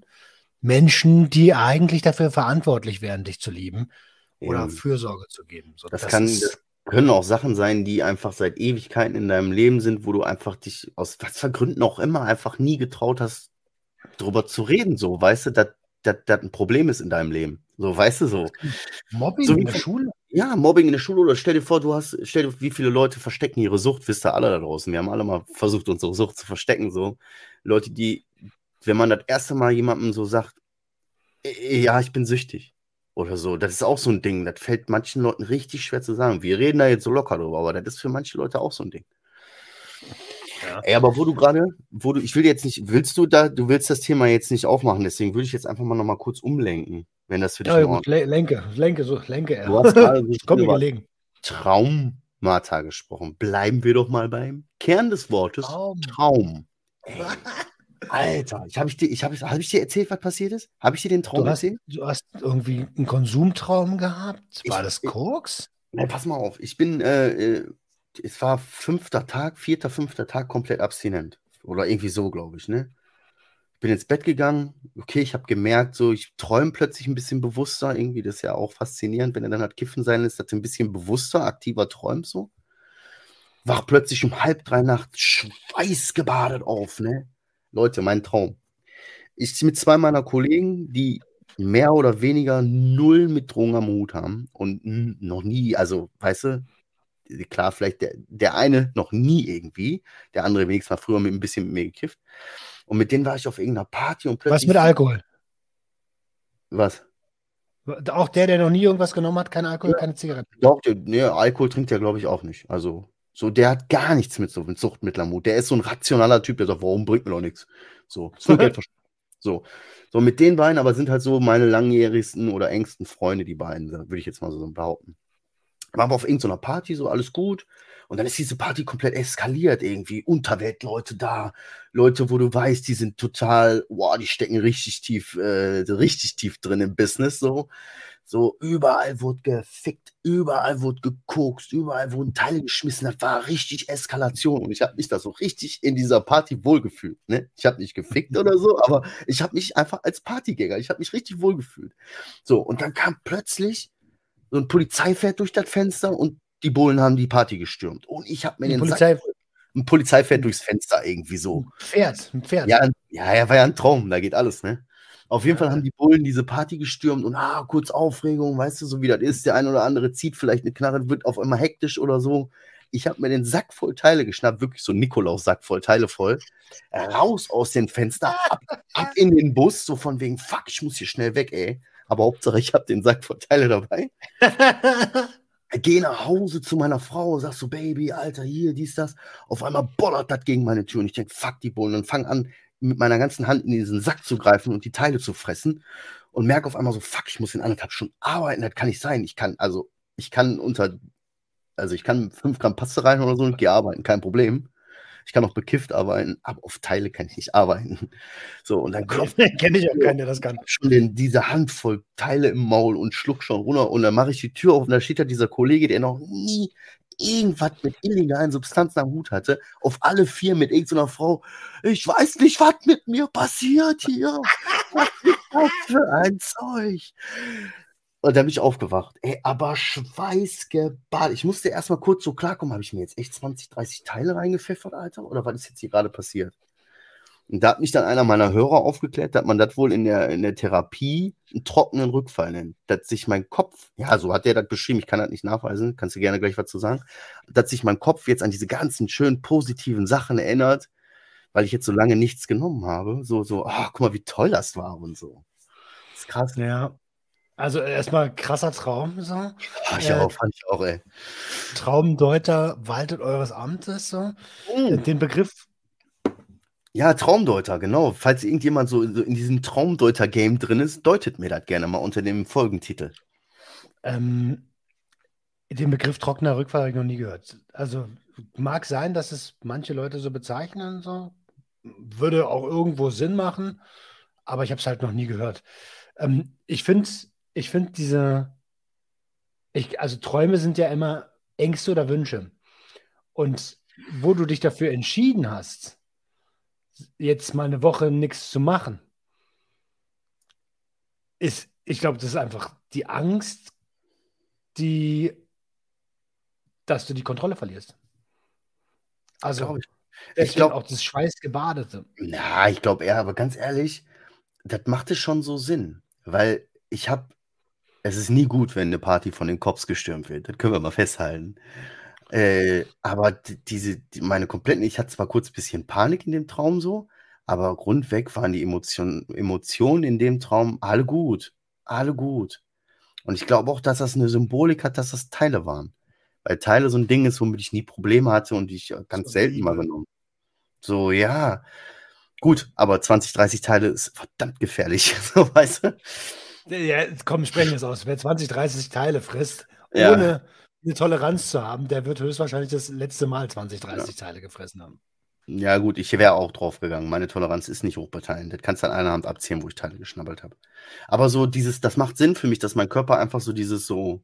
Menschen, die eigentlich dafür verantwortlich wären, dich zu lieben oder Ja. Fürsorge zu geben. So, Das, kann, ist- das können auch Sachen sein, die einfach seit Ewigkeiten in deinem Leben sind, wo du einfach dich aus was für Gründen auch immer einfach nie getraut hast, drüber zu reden, so, weißt du, dass das ein Problem ist in deinem Leben. So, weißt du, so. Mobbing So in der Schule? Ja, Mobbing in der Schule oder stell dir vor, du hast, stell dir, wie viele Leute verstecken ihre Sucht, wisst ihr alle da draußen. Wir haben alle mal versucht, unsere Sucht zu verstecken, so. Leute, die, wenn man das erste Mal jemandem so sagt, "Eh, ja, ich bin süchtig oder so, das ist auch so ein Ding, das fällt manchen Leuten richtig schwer zu sagen. Wir reden da jetzt so locker drüber, aber das ist für manche Leute auch so ein Ding. Ja. Ey, aber wo du gerade, wo du, ich will jetzt nicht, willst du da, du willst das Thema jetzt nicht aufmachen, deswegen würde ich jetzt einfach mal nochmal kurz umlenken, wenn das für dich Ja, in Ordnung lenke, lenke, so, lenke er. Du hast gerade Komm über gelegen. Traumata gesprochen. Bleiben wir doch mal beim Kern des Wortes Traum. Traum. Alter, ich habe ich dir, ich habe hab ich dir erzählt, was passiert ist? Habe ich dir den Traum Du hast, erzählt? du hast irgendwie einen Konsumtraum gehabt? War Ich- das Koks? Nein, pass mal auf. Ich bin, äh, äh, es war fünfter Tag, vierter, fünfter Tag komplett abstinent. Oder irgendwie so, glaube ich, ne? Ich bin ins Bett gegangen. Okay, ich habe gemerkt, so, ich träume plötzlich ein bisschen bewusster. Irgendwie, das ist ja auch faszinierend, wenn er dann hat Kiffen sein lässt, dass du ein bisschen bewusster, aktiver träumst, so. Wach plötzlich um halb drei nachts schweißgebadet auf, ne? Leute, mein Traum. Ich mit zwei meiner Kollegen, die mehr oder weniger null mit Drogen am Hut haben und noch nie, also, weißt du, klar, vielleicht der, der eine noch nie irgendwie, der andere wenigstens mal früher mit ein bisschen mit mir gekifft. Und mit denen war ich auf irgendeiner Party und Was plötzlich. mit Alkohol? Was? Auch der, der noch nie irgendwas genommen hat, kein Alkohol, keine Zigaretten. Doch, der, nee, Alkohol trinkt der, glaube ich, auch nicht. Also, so, der hat gar nichts mit so mit Hut. Der ist so ein rationaler Typ, der sagt, warum bringt mir doch nichts? So, nur Geld. So. So, mit den beiden aber sind halt so meine langjährigsten oder engsten Freunde, die beiden, würde ich jetzt mal so behaupten. Waren wir auf irgendeiner Party, so alles gut. Und dann ist diese Party komplett eskaliert irgendwie. Unterweltleute da, Leute, wo du weißt, die sind total, wow, die stecken richtig tief, äh, richtig tief drin im Business, so. So, überall wurde gefickt, überall wurde gekokst, überall wurden Teile geschmissen. Das war richtig Eskalation. Und ich habe mich da so richtig in dieser Party wohlgefühlt. Ne? Ich habe nicht gefickt oder so, aber ich habe mich einfach als Partygänger, ich habe mich richtig wohlgefühlt. So, und dann kam plötzlich so ein Polizei fährt durch das Fenster und die Bullen haben die Party gestürmt. Und ich habe mir die den Polizei Sack, ein Polizei fährt durchs Fenster irgendwie so. Ein Pferd, ein Pferd. Ja, ja, ja, war ja ein Traum, da geht alles, ne? Auf jeden Fall haben die Bullen diese Party gestürmt und ah, kurz Aufregung, weißt du, so wie das ist. Der eine oder andere zieht vielleicht eine Knarre, wird auf einmal hektisch oder so. Ich habe mir den Sack voll Teile geschnappt, wirklich so Nikolaus-Sack voll Teile voll. Raus aus dem Fenster, ab, ab in den Bus, so von wegen, fuck, ich muss hier schnell weg, ey. Aber Hauptsache, ich habe den Sack voll Teile dabei. Geh nach Hause zu meiner Frau, sag so, Baby, Alter, hier, dies, das. Auf einmal bollert das gegen meine Tür und ich denke, fuck die Bullen und fang an, mit meiner ganzen Hand in diesen Sack zu greifen und die Teile zu fressen und merke auf einmal so, fuck, ich muss in anderthalb Stunden arbeiten, das kann nicht sein. Ich kann, also, ich kann unter, also ich kann fünf Gramm Paste rein oder so und gehe arbeiten, kein Problem. Ich kann auch bekifft arbeiten, aber auf Teile kann ich nicht arbeiten. So, und dann klopft. Kenne ich auch keinen, der das kann. Schon den, diese Handvoll Teile im Maul und schluck schon runter. Und dann mache ich die Tür auf und da steht da dieser Kollege, der noch nie irgendwas mit illegalen Substanzen am Hut hatte, auf alle vier mit irgendeiner Frau, ich weiß nicht, was mit mir passiert hier. Was ist das für ein Zeug? Und da bin ich aufgewacht. Ey, aber schweißgebadet. Ich musste erstmal kurz so klarkommen, habe ich mir jetzt echt 20, 30 Teile reingepfeffert, Alter? Oder was ist jetzt hier gerade passiert? Und da hat mich dann einer meiner Hörer aufgeklärt, dass man das wohl in der, in der Therapie einen trockenen Rückfall nennt. Dass sich mein Kopf, ja, so hat der das beschrieben, ich kann das nicht nachweisen, kannst du gerne gleich was zu sagen, dass sich mein Kopf jetzt an diese ganzen schönen positiven Sachen erinnert, weil ich jetzt so lange nichts genommen habe. So, so, ach, guck mal, wie toll das war und so. Das ist krass. Ja. Also erstmal krasser Traum. So. Ach, ich äh, auch, fand ich auch, ey. Traumdeuter waltet eures Amtes. So. Mm. Den Begriff ja, Traumdeuter, genau. Falls irgendjemand so in diesem Traumdeuter-Game drin ist, deutet mir das gerne mal unter dem Folgentitel. Ähm, den Begriff trockener Rückfall habe ich noch nie gehört. Also mag sein, dass es manche Leute so bezeichnen, so. Würde auch irgendwo Sinn machen, aber ich habe es halt noch nie gehört. Ähm, ich finde, ich finde diese, ich, also Träume sind ja immer Ängste oder Wünsche. Und wo du dich dafür entschieden hast, jetzt mal eine Woche nichts zu machen, ist, ich glaube, das ist einfach die Angst, die, dass du die Kontrolle verlierst. Also, ich, ich glaube auch das Schweißgebadete. Na, ich glaube eher, aber ganz ehrlich, das macht es schon so Sinn, weil ich habe, es ist nie gut, wenn eine Party von den Cops gestürmt wird. Das können wir mal festhalten. Äh, aber diese, die, meine kompletten, ich hatte zwar kurz ein bisschen Panik in dem Traum so, aber grundweg waren die Emotionen, Emotionen in dem Traum alle gut. Alle gut. Und ich glaube auch, dass das eine Symbolik hat, dass das Teile waren. Weil Teile so ein Ding ist, womit ich nie Probleme hatte und ich äh, ganz selten mal genommen. So, ja. Gut, aber 20, 30 Teile ist verdammt gefährlich. so, weißt du? Ja, komm, sprechen es aus. Wer 20, 30 Teile frisst, ohne ja eine Toleranz zu haben, der wird höchstwahrscheinlich das letzte Mal 20, 30 ja. Teile gefressen haben. Ja, gut, ich wäre auch drauf gegangen. Meine Toleranz ist nicht hoch bei Teilen. Das kannst du an einer Hand abzählen, wo ich Teile geschnabbelt habe. Aber so dieses, das macht Sinn für mich, dass mein Körper einfach so dieses so,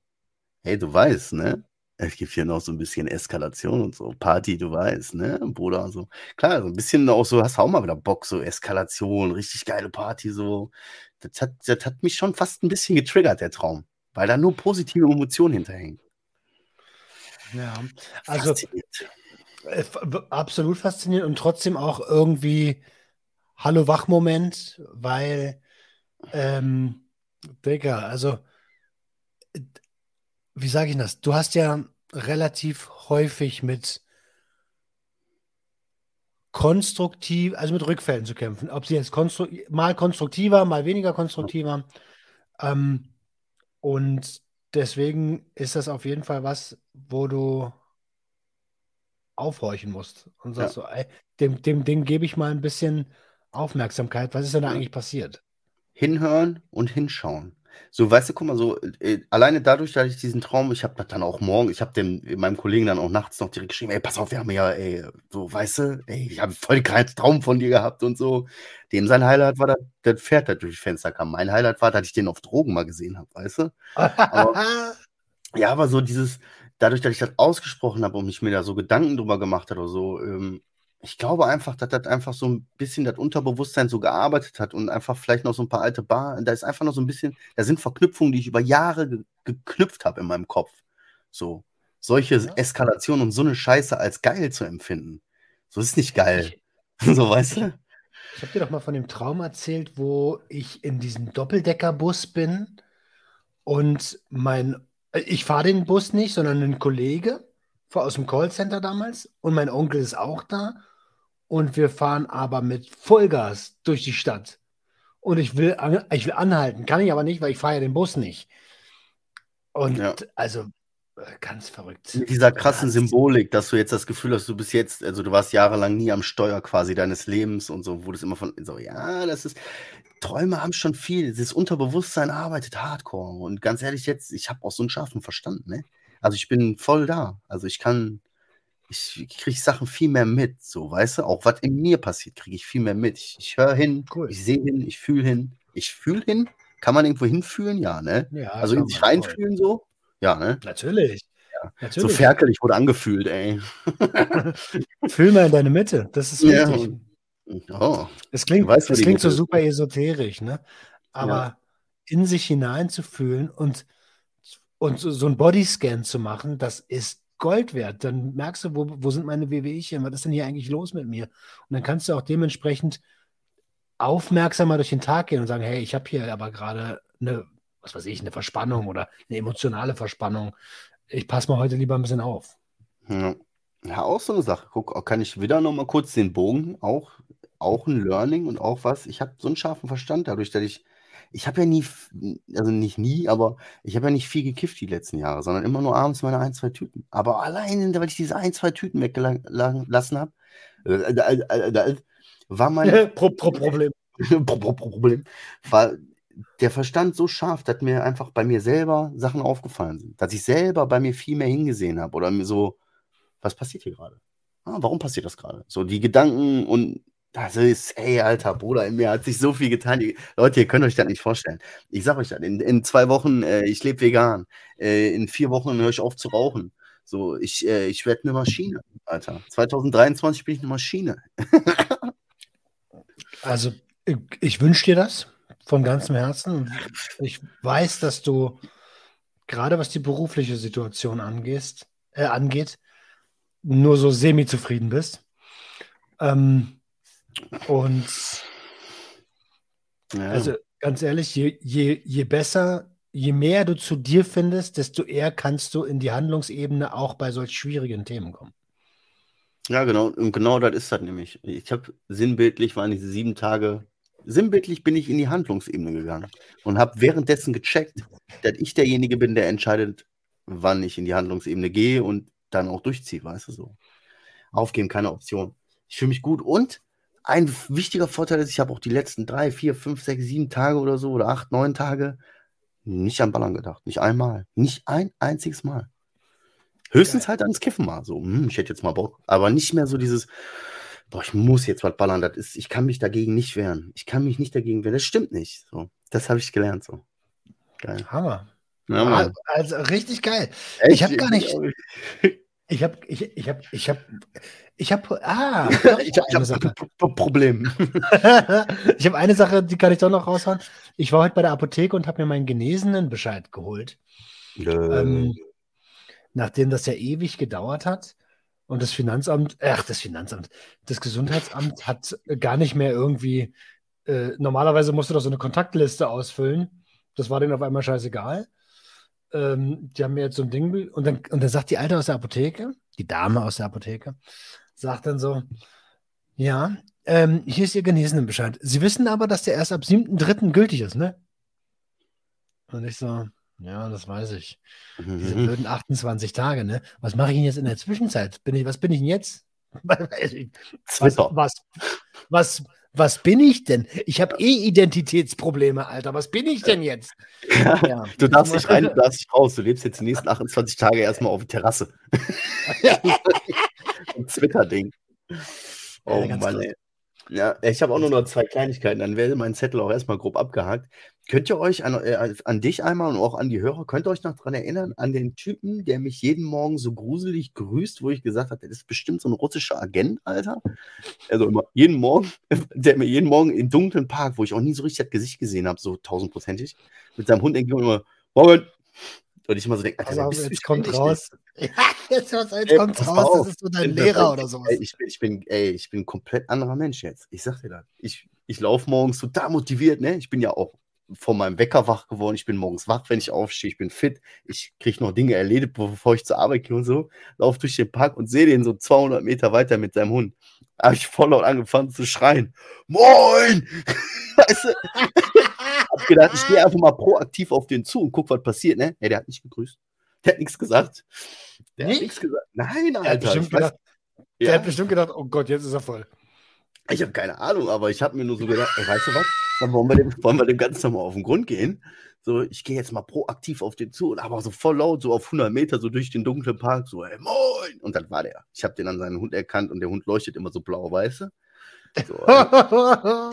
hey, du weißt, ne? Es gibt hier noch so ein bisschen Eskalation und so. Party, du weißt, ne? Bruder, so. Klar, so ein bisschen auch so, hast du auch mal wieder Bock, so Eskalation, richtig geile Party, so. Das hat, das hat mich schon fast ein bisschen getriggert, der Traum. Weil da nur positive Emotionen hinterhängen. Ja, also äh, absolut faszinierend und trotzdem auch irgendwie Hallo Wach-Moment, weil, ähm, Digga, also, wie sage ich das? Du hast ja relativ häufig mit konstruktiv, also mit Rückfällen zu kämpfen. Ob sie jetzt konstru mal konstruktiver, mal weniger konstruktiver. Ähm, und deswegen ist das auf jeden Fall was, wo du aufhorchen musst und sagst ja. so, ey, dem, dem Ding gebe ich mal ein bisschen Aufmerksamkeit. Was ist denn da eigentlich passiert? Hinhören und hinschauen. So, weißt du, guck mal, so äh, alleine dadurch, dass ich diesen Traum, ich habe das dann auch morgen, ich habe dem meinem Kollegen dann auch nachts noch direkt geschrieben, ey, pass auf, wir haben ja, ey, so, weißt du, ey, ich habe voll keinen Traum von dir gehabt und so. Dem sein Highlight war, dass das Pferd da durch das Fenster kam. Mein Highlight war, dass ich den auf Drogen mal gesehen habe, weißt du? Aber, ja, aber so dieses, dadurch, dass ich das ausgesprochen habe und mich mir da so Gedanken drüber gemacht habe oder so, ähm, ich glaube einfach, dass das einfach so ein bisschen das Unterbewusstsein so gearbeitet hat und einfach vielleicht noch so ein paar alte Bar. Da ist einfach noch so ein bisschen, da sind Verknüpfungen, die ich über Jahre ge geknüpft habe in meinem Kopf. So, solche ja. Eskalationen und so eine Scheiße als geil zu empfinden. So ist nicht geil. Ich, so, weißt du? Ich habe dir doch mal von dem Traum erzählt, wo ich in diesem Doppeldeckerbus bin und mein, ich fahre den Bus nicht, sondern ein Kollege aus dem Callcenter damals und mein Onkel ist auch da und wir fahren aber mit Vollgas durch die Stadt. Und ich will, ich will anhalten, kann ich aber nicht, weil ich fahre ja den Bus nicht. Und ja. also äh, ganz verrückt. Mit dieser krassen ganz Symbolik, dass du jetzt das Gefühl hast, du bist jetzt, also du warst jahrelang nie am Steuer quasi deines Lebens und so, wurde es immer von, so, ja, das ist, Träume haben schon viel, das Unterbewusstsein arbeitet hardcore. Und ganz ehrlich jetzt, ich habe auch so einen scharfen Verstand, ne? Also ich bin voll da. Also ich kann, ich kriege Sachen viel mehr mit, so, weißt du? Auch was in mir passiert, kriege ich viel mehr mit. Ich, ich höre hin, cool. ich sehe hin, ich fühle hin. Ich fühle hin. Kann man irgendwo hinfühlen? Ja, ne? Ja, also in sich reinfühlen so? Ja, ne? Natürlich. Ja. Natürlich. So ferkel, ich wurde angefühlt, ey. Fühl mal in deine Mitte, das ist wichtig. Ja. Oh. Es klingt, weißt, es klingt so super esoterisch, ne? Aber ja. in sich hineinzufühlen und, und so, so ein Bodyscan zu machen, das ist Gold wert. Dann merkst du, wo, wo sind meine WWchen, was ist denn hier eigentlich los mit mir? Und dann kannst du auch dementsprechend aufmerksamer durch den Tag gehen und sagen, hey, ich habe hier aber gerade eine, was weiß ich, eine Verspannung oder eine emotionale Verspannung. Ich passe mal heute lieber ein bisschen auf. Ja. auch so eine Sache. Guck, kann ich wieder noch mal kurz den Bogen, auch, auch ein Learning und auch was. Ich habe so einen scharfen Verstand dadurch, dass ich ich habe ja nie, also nicht nie, aber ich habe ja nicht viel gekifft die letzten Jahre, sondern immer nur abends meine ein, zwei Tüten. Aber allein, weil ich diese ein, zwei Tüten weggelassen habe, äh, äh, äh, war mein pro, pro Problem. pro, pro, Problem. War der Verstand so scharf, dass mir einfach bei mir selber Sachen aufgefallen sind. Dass ich selber bei mir viel mehr hingesehen habe oder mir so, was passiert hier gerade? Ah, warum passiert das gerade? So die Gedanken und das ist, ey, alter Bruder, in mir hat sich so viel getan. Die, Leute, ihr könnt euch das nicht vorstellen. Ich sag euch das, in, in zwei Wochen, äh, ich lebe vegan. Äh, in vier Wochen höre ich auf zu rauchen. So, ich, äh, ich werde eine Maschine, Alter. 2023 bin ich eine Maschine. also, ich, ich wünsche dir das von ganzem Herzen. Ich weiß, dass du gerade was die berufliche Situation angehst, äh, angeht, nur so semi-zufrieden bist. Ähm, und ja. also ganz ehrlich, je, je, je besser, je mehr du zu dir findest, desto eher kannst du in die Handlungsebene auch bei solch schwierigen Themen kommen. Ja, genau. Und genau das ist das nämlich. Ich habe sinnbildlich, waren diese sieben Tage, sinnbildlich bin ich in die Handlungsebene gegangen und habe währenddessen gecheckt, dass ich derjenige bin, der entscheidet, wann ich in die Handlungsebene gehe und dann auch durchziehe, weißt du so. Aufgeben, keine Option. Ich fühle mich gut und ein wichtiger Vorteil ist, ich habe auch die letzten drei, vier, fünf, sechs, sieben Tage oder so oder acht, neun Tage nicht an Ballern gedacht. Nicht einmal. Nicht ein einziges Mal. Höchstens halt ans Kiffen mal. So, hm, ich hätte jetzt mal Bock. Aber nicht mehr so dieses, boah, ich muss jetzt was ballern. Das ist, ich kann mich dagegen nicht wehren. Ich kann mich nicht dagegen wehren. Das stimmt nicht. So, das habe ich gelernt. So. Geil. Hammer. Ja, also richtig geil. Echt? Ich habe gar nicht. Ich habe, ich, ich habe, ich habe, ich habe, ah, ich habe eine Sache. Problem. ich habe eine Sache, die kann ich doch noch raushauen. Ich war heute bei der Apotheke und habe mir meinen genesenen Bescheid geholt. Ähm, nachdem das ja ewig gedauert hat und das Finanzamt, ach, das Finanzamt, das Gesundheitsamt hat gar nicht mehr irgendwie, äh, normalerweise musst du doch so eine Kontaktliste ausfüllen. Das war denen auf einmal scheißegal ähm, die haben mir jetzt so ein Ding, und dann, und dann sagt die Alte aus der Apotheke, die Dame aus der Apotheke, sagt dann so, ja, ähm, hier ist Ihr Genesenenbescheid. Sie wissen aber, dass der erst ab 7.3. gültig ist, ne? Und ich so, ja, das weiß ich. Diese blöden 28 Tage, ne? Was mache ich denn jetzt in der Zwischenzeit? Bin ich, was bin ich denn jetzt? was, was, was, was bin ich denn? Ich habe eh Identitätsprobleme, Alter. Was bin ich denn jetzt? Ja, ja. Du darfst nicht rein, du darfst nicht raus. Du lebst jetzt die nächsten 28 Tage erstmal auf der Terrasse. Ein Twitter-Ding. Oh ja, Mann, ey. Ja, ich habe auch nur noch zwei Kleinigkeiten. Dann wäre mein Zettel auch erstmal grob abgehakt. Könnt ihr euch an, äh, an dich einmal und auch an die Hörer, könnt ihr euch noch daran erinnern, an den Typen, der mich jeden Morgen so gruselig grüßt, wo ich gesagt habe, das ist bestimmt so ein russischer Agent, Alter? Also immer jeden Morgen, der mir jeden Morgen im dunklen Park, wo ich auch nie so richtig das Gesicht gesehen habe, so tausendprozentig, mit seinem Hund entgegen immer, Morgen, und ich immer so denke, also, also jetzt kommt raus. Ja, jetzt, jetzt ey, kommt raus, das ist so dein Lehrer oder sowas. Ey, ich, bin, ich, bin, ey, ich bin ein komplett anderer Mensch jetzt. Ich sag dir das. Ich, ich laufe morgens total motiviert, ne? Ich bin ja auch von meinem Wecker wach geworden. Ich bin morgens wach, wenn ich aufstehe. Ich bin fit. Ich kriege noch Dinge erledigt, bevor ich zur Arbeit gehe und so. Laufe durch den Park und sehe den so 200 Meter weiter mit seinem Hund. Habe ich voll laut angefangen zu schreien. Moin! weißt du? Hab gedacht, ich gehe einfach mal proaktiv auf den zu und guck, was passiert, ne? Ja, der hat nicht gegrüßt. Der hat nichts gesagt. Der nicht? hat nichts gesagt. Nein, Alter. Der hat bestimmt, gedacht, ja. der hat bestimmt gedacht, oh Gott, jetzt ist er voll. Ich habe keine Ahnung, aber ich habe mir nur so gedacht, ey, weißt du was? Dann wollen wir dem, wollen wir dem Ganzen mal auf den Grund gehen. So, ich gehe jetzt mal proaktiv auf den zu und aber so voll laut, so auf 100 Meter, so durch den dunklen Park, so, ey, moin! Und dann war der. Ich habe den an seinen Hund erkannt und der Hund leuchtet immer so blau, weißt du? So,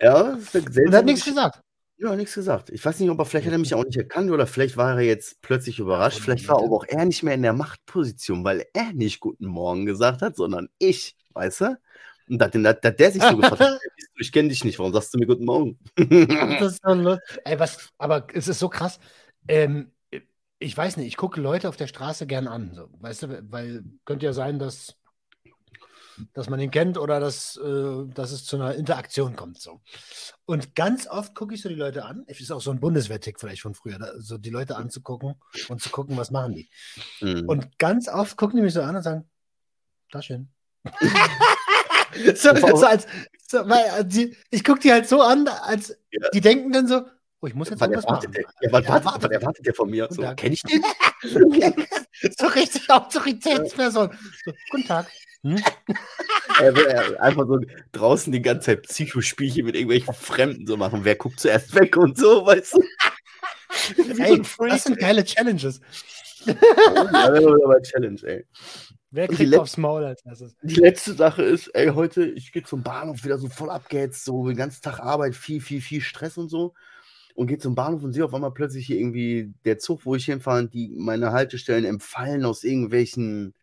ja, ist Und er hat nichts gesagt. Ja, nichts gesagt. Ich weiß nicht, ob er vielleicht hat er mich auch nicht erkannt oder vielleicht war er jetzt plötzlich überrascht. Vielleicht war aber auch er nicht mehr in der Machtposition, weil er nicht Guten Morgen gesagt hat, sondern ich, weißt du? Und da hat der sich so gefragt, ich kenne dich nicht, warum sagst du mir Guten Morgen? das ist so Ey, was, aber es ist so krass. Ähm, ich weiß nicht, ich gucke Leute auf der Straße gern an, so, weißt du, weil könnte ja sein, dass dass man ihn kennt oder dass, äh, dass es zu einer Interaktion kommt. So. Und ganz oft gucke ich so die Leute an. Es ist auch so ein Bundeswehrtick vielleicht von früher, da, so die Leute anzugucken und zu gucken, was machen die. Mhm. Und ganz oft gucken die mich so an und sagen, da schön. so, so als, so, weil, äh, die, ich gucke die halt so an, als ja. die denken dann so, oh, ich muss jetzt was erwartet machen. Der, ja, was, ja, was, was erwartet der von mir? So, kenne ich den? so richtig Autoritätsperson. So, guten Tag. Hm? er will einfach so draußen die ganze Zeit Psychospielchen mit irgendwelchen Fremden so machen. Wer guckt zuerst weg und so, weißt du? Ey, das sind geile Challenges. ja, das Challenge, ey. Wer kriegt aufs Maul als erstes? Die letzte Sache ist, ey, heute, ich gehe zum Bahnhof wieder so voll abgehetzt, so den ganzen Tag Arbeit, viel, viel, viel Stress und so. Und gehe zum Bahnhof und sehe auf einmal plötzlich hier irgendwie der Zug, wo ich hinfahre, die meine Haltestellen empfallen aus irgendwelchen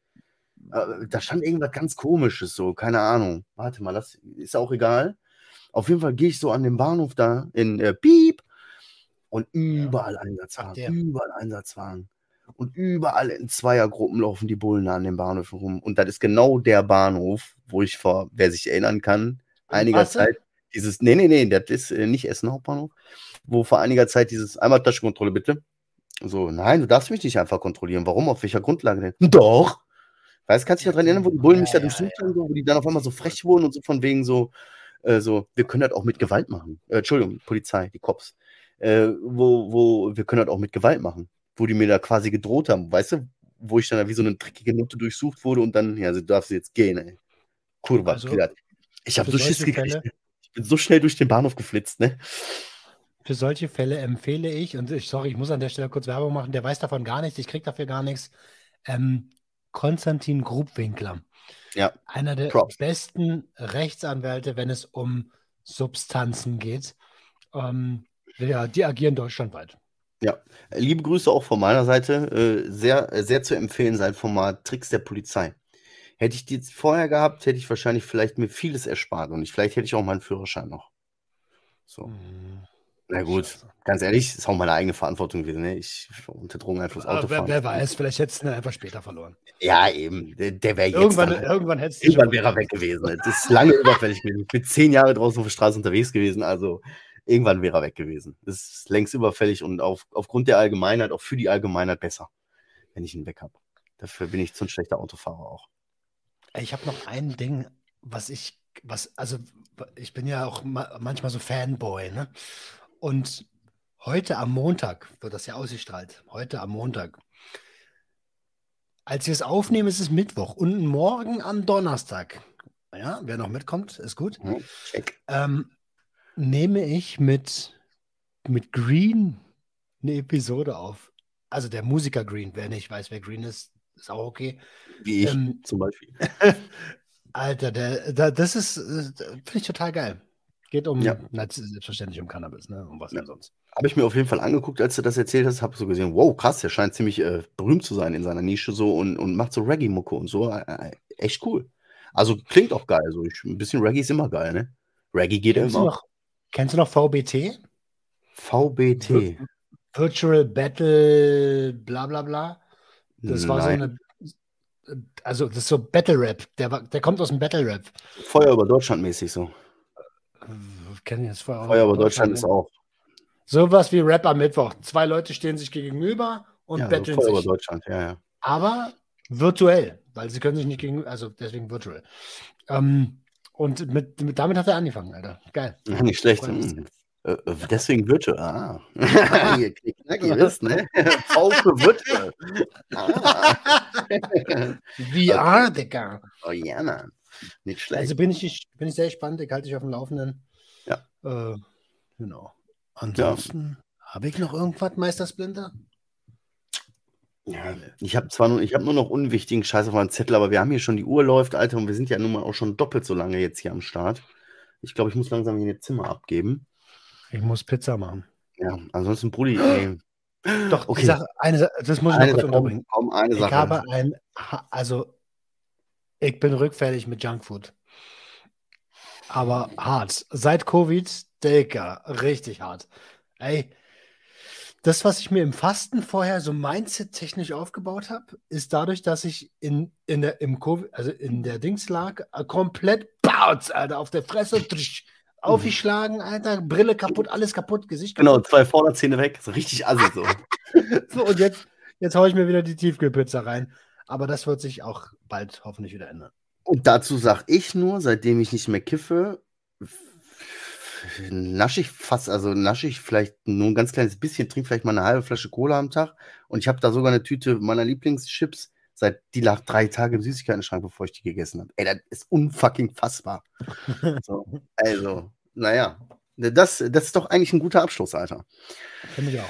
da stand irgendwas ganz Komisches, so, keine Ahnung. Warte mal, das ist auch egal. Auf jeden Fall gehe ich so an den Bahnhof da in äh, Piep und überall ja. Einsatzwagen, überall Einsatzwagen. Und überall in Zweiergruppen laufen die Bullen an den Bahnhöfen rum. Und das ist genau der Bahnhof, wo ich vor, wer sich erinnern kann, einiger Wasser? Zeit dieses, nee, nee, nee, das ist äh, nicht Essen Hauptbahnhof, wo vor einiger Zeit dieses, einmal Taschenkontrolle bitte. So, nein, du darfst mich nicht einfach kontrollieren. Warum? Auf welcher Grundlage denn? Doch. Weißt du, kannst du dich daran erinnern, wo die Bullen mich da durchsucht haben, wo die dann auf einmal so frech wurden und so von wegen so, äh, so, wir können das auch mit Gewalt machen. Äh, Entschuldigung, Polizei, die Cops. Äh, wo, wo, wir können das auch mit Gewalt machen. Wo die mir da quasi gedroht haben, weißt du, wo ich dann wie so eine dreckige Note durchsucht wurde und dann, ja, du darfst jetzt gehen, ey. Kurva, also, ich habe so Schiss gekriegt. Fälle, ich bin so schnell durch den Bahnhof geflitzt, ne? Für solche Fälle empfehle ich, und ich, sorry, ich muss an der Stelle kurz Werbung machen, der weiß davon gar nichts, ich kriege dafür gar nichts. Ähm, Konstantin Grubwinkler. Ja. Einer der Props. besten Rechtsanwälte, wenn es um Substanzen geht. Ähm, ja, die agieren deutschlandweit. Ja, liebe Grüße auch von meiner Seite. Äh, sehr, sehr zu empfehlen sein Format Tricks der Polizei. Hätte ich die jetzt vorher gehabt, hätte ich wahrscheinlich vielleicht mir vieles erspart und ich, vielleicht hätte ich auch meinen Führerschein noch. So. Mhm. Na gut, ganz ehrlich, ist auch meine eigene Verantwortung gewesen. Ne? Ich unter Drogeneinfluss Auto fahren. Wer, wer weiß, vielleicht hättest du ihn einfach später verloren. Ja, eben. Der, der wäre jetzt. Irgendwann, dann, irgendwann hättest Irgendwann wäre er weg gewesen. Das ist lange überfällig gewesen. Ich bin zehn Jahre draußen auf der Straße unterwegs gewesen. Also irgendwann wäre er weg gewesen. Das ist längst überfällig und auf, aufgrund der Allgemeinheit, auch für die Allgemeinheit besser, wenn ich ihn weg habe. Dafür bin ich zu ein schlechter Autofahrer auch. Ich habe noch ein Ding, was ich, was, also ich bin ja auch manchmal so Fanboy, ne? Und heute am Montag wird das ja ausgestrahlt. Heute am Montag. Als wir es aufnehmen, ist es Mittwoch. Und morgen am Donnerstag Ja, wer noch mitkommt, ist gut. Mhm, check. Ähm, nehme ich mit, mit Green eine Episode auf. Also der Musiker Green, wer nicht weiß, wer Green ist, ist auch okay. Wie ich Ähm, zum Beispiel. Alter, der, der, das ist, äh, finde ich total geil. Geht um, Ja. na, selbstverständlich um Cannabis, ne? Um was Ja. denn sonst? Habe ich mir auf jeden Fall angeguckt, als du das erzählt hast, habe so gesehen, wow, krass, der scheint ziemlich äh, berühmt zu sein in seiner Nische so und, und macht so Reggae-Mucke und so. Äh, echt cool. Also klingt auch geil. So. Ich, ein bisschen Reggae ist immer geil, ne? Reggae geht Kennst immer. noch, kennst du noch VBT? VBT. Virtual Battle, bla bla bla. Das war so Nein. eine, also das ist so Battle Rap. Der, der kommt aus dem Battle Rap. Feuer über Deutschland mäßig so. Kennen jetzt vorher Feuer über Deutschland ist ne? auch. Sowas wie Rap am Mittwoch. Zwei Leute stehen sich gegenüber und Ja, so betteln Feuer über sich. Deutschland, ja, ja. aber virtuell, weil sie können sich nicht gegen, also deswegen virtual. Ähm, und mit, mit, damit hat er angefangen, Alter. Geil. Ja, Nicht schlecht. Hm. Äh, äh, deswegen Virtual. Ah. Ihr Knickknack, ihr wisst, ne? V für Virtual. Ah. VR, Digga. Oh ja, Mann. Nicht schlecht. Also bin ich, bin ich sehr gespannt, ich halte dich auf dem Laufenden. Ja. Äh, genau. Ansonsten habe ich noch irgendwas, Meister Splinter? Ja, ich habe zwar nur, ich habe nur noch unwichtigen Scheiß auf meinem Zettel, aber wir haben hier schon die Uhr läuft, Alter, und wir sind ja nun mal auch schon doppelt so lange jetzt hier am Start. Ich glaube, ich muss langsam hier ein Zimmer abgeben. Ich muss Pizza machen. Ja, ansonsten, Brudi, ey, Doch, Okay. Sache, eine Sache, das muss ich noch eine kurz Sache, unterbringen. komm, eine Ich Sache. habe ein, also ich bin rückfällig mit Junkfood. Aber hart. Seit Covid, Digga, richtig hart. Ey, das, was ich mir im Fasten vorher so Mindset-technisch aufgebaut habe, ist dadurch, dass ich in, in der, im Covid, also in der Dings lag, komplett bautz, Alter, auf der Fresse, trisch, aufgeschlagen, Alter, Brille kaputt, alles kaputt, Gesicht kaputt. Genau, zwei Vorderzähne weg, so richtig assi so. So, und jetzt, jetzt haue ich mir wieder die Tiefkühlpizza rein. Aber das wird sich auch bald hoffentlich wieder ändern. Und dazu sag ich nur, seitdem ich nicht mehr kiffe, nasche ich fast, also nasche ich vielleicht nur ein ganz kleines bisschen, trinke vielleicht mal eine halbe Flasche Cola am Tag. Und ich habe da sogar eine Tüte meiner Lieblingschips, seit die lag drei Tage im Süßigkeiten-Schrank, bevor ich die gegessen habe. Ey, das ist unfucking fassbar. so, also, naja. Das, das ist doch eigentlich ein guter Abschluss, Alter. Finde ich auch.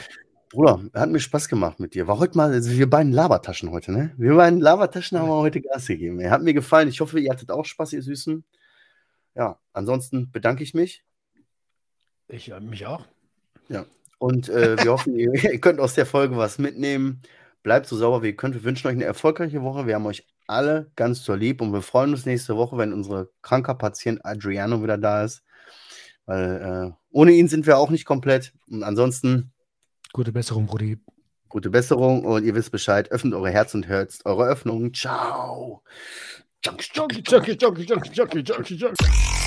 Bruder, hat mir Spaß gemacht mit dir. War heute mal, also wir beiden Labertaschen heute, ne? Wir beiden Labertaschen haben wir heute Gas gegeben. ey. Hat mir gefallen. Ich hoffe, ihr hattet auch Spaß, ihr Süßen. Ja, ansonsten bedanke ich mich Ich äh, mich auch. und äh, wir hoffen, ihr, ihr könnt aus der Folge was mitnehmen. Bleibt so sauber, wie ihr könnt. Wir wünschen euch eine erfolgreiche Woche. Wir haben euch alle ganz so lieb und wir freuen uns nächste Woche, wenn unsere kranker Patient Adriano wieder da ist. Weil äh, ohne ihn sind wir auch nicht komplett. Und ansonsten Gute Besserung, Brudi. Gute Besserung und ihr wisst Bescheid. Öffnet eure Herz und hört eure Öffnung. Ciao. Junkie, junkie, junkie, junkie, junkie, junkie, junkie.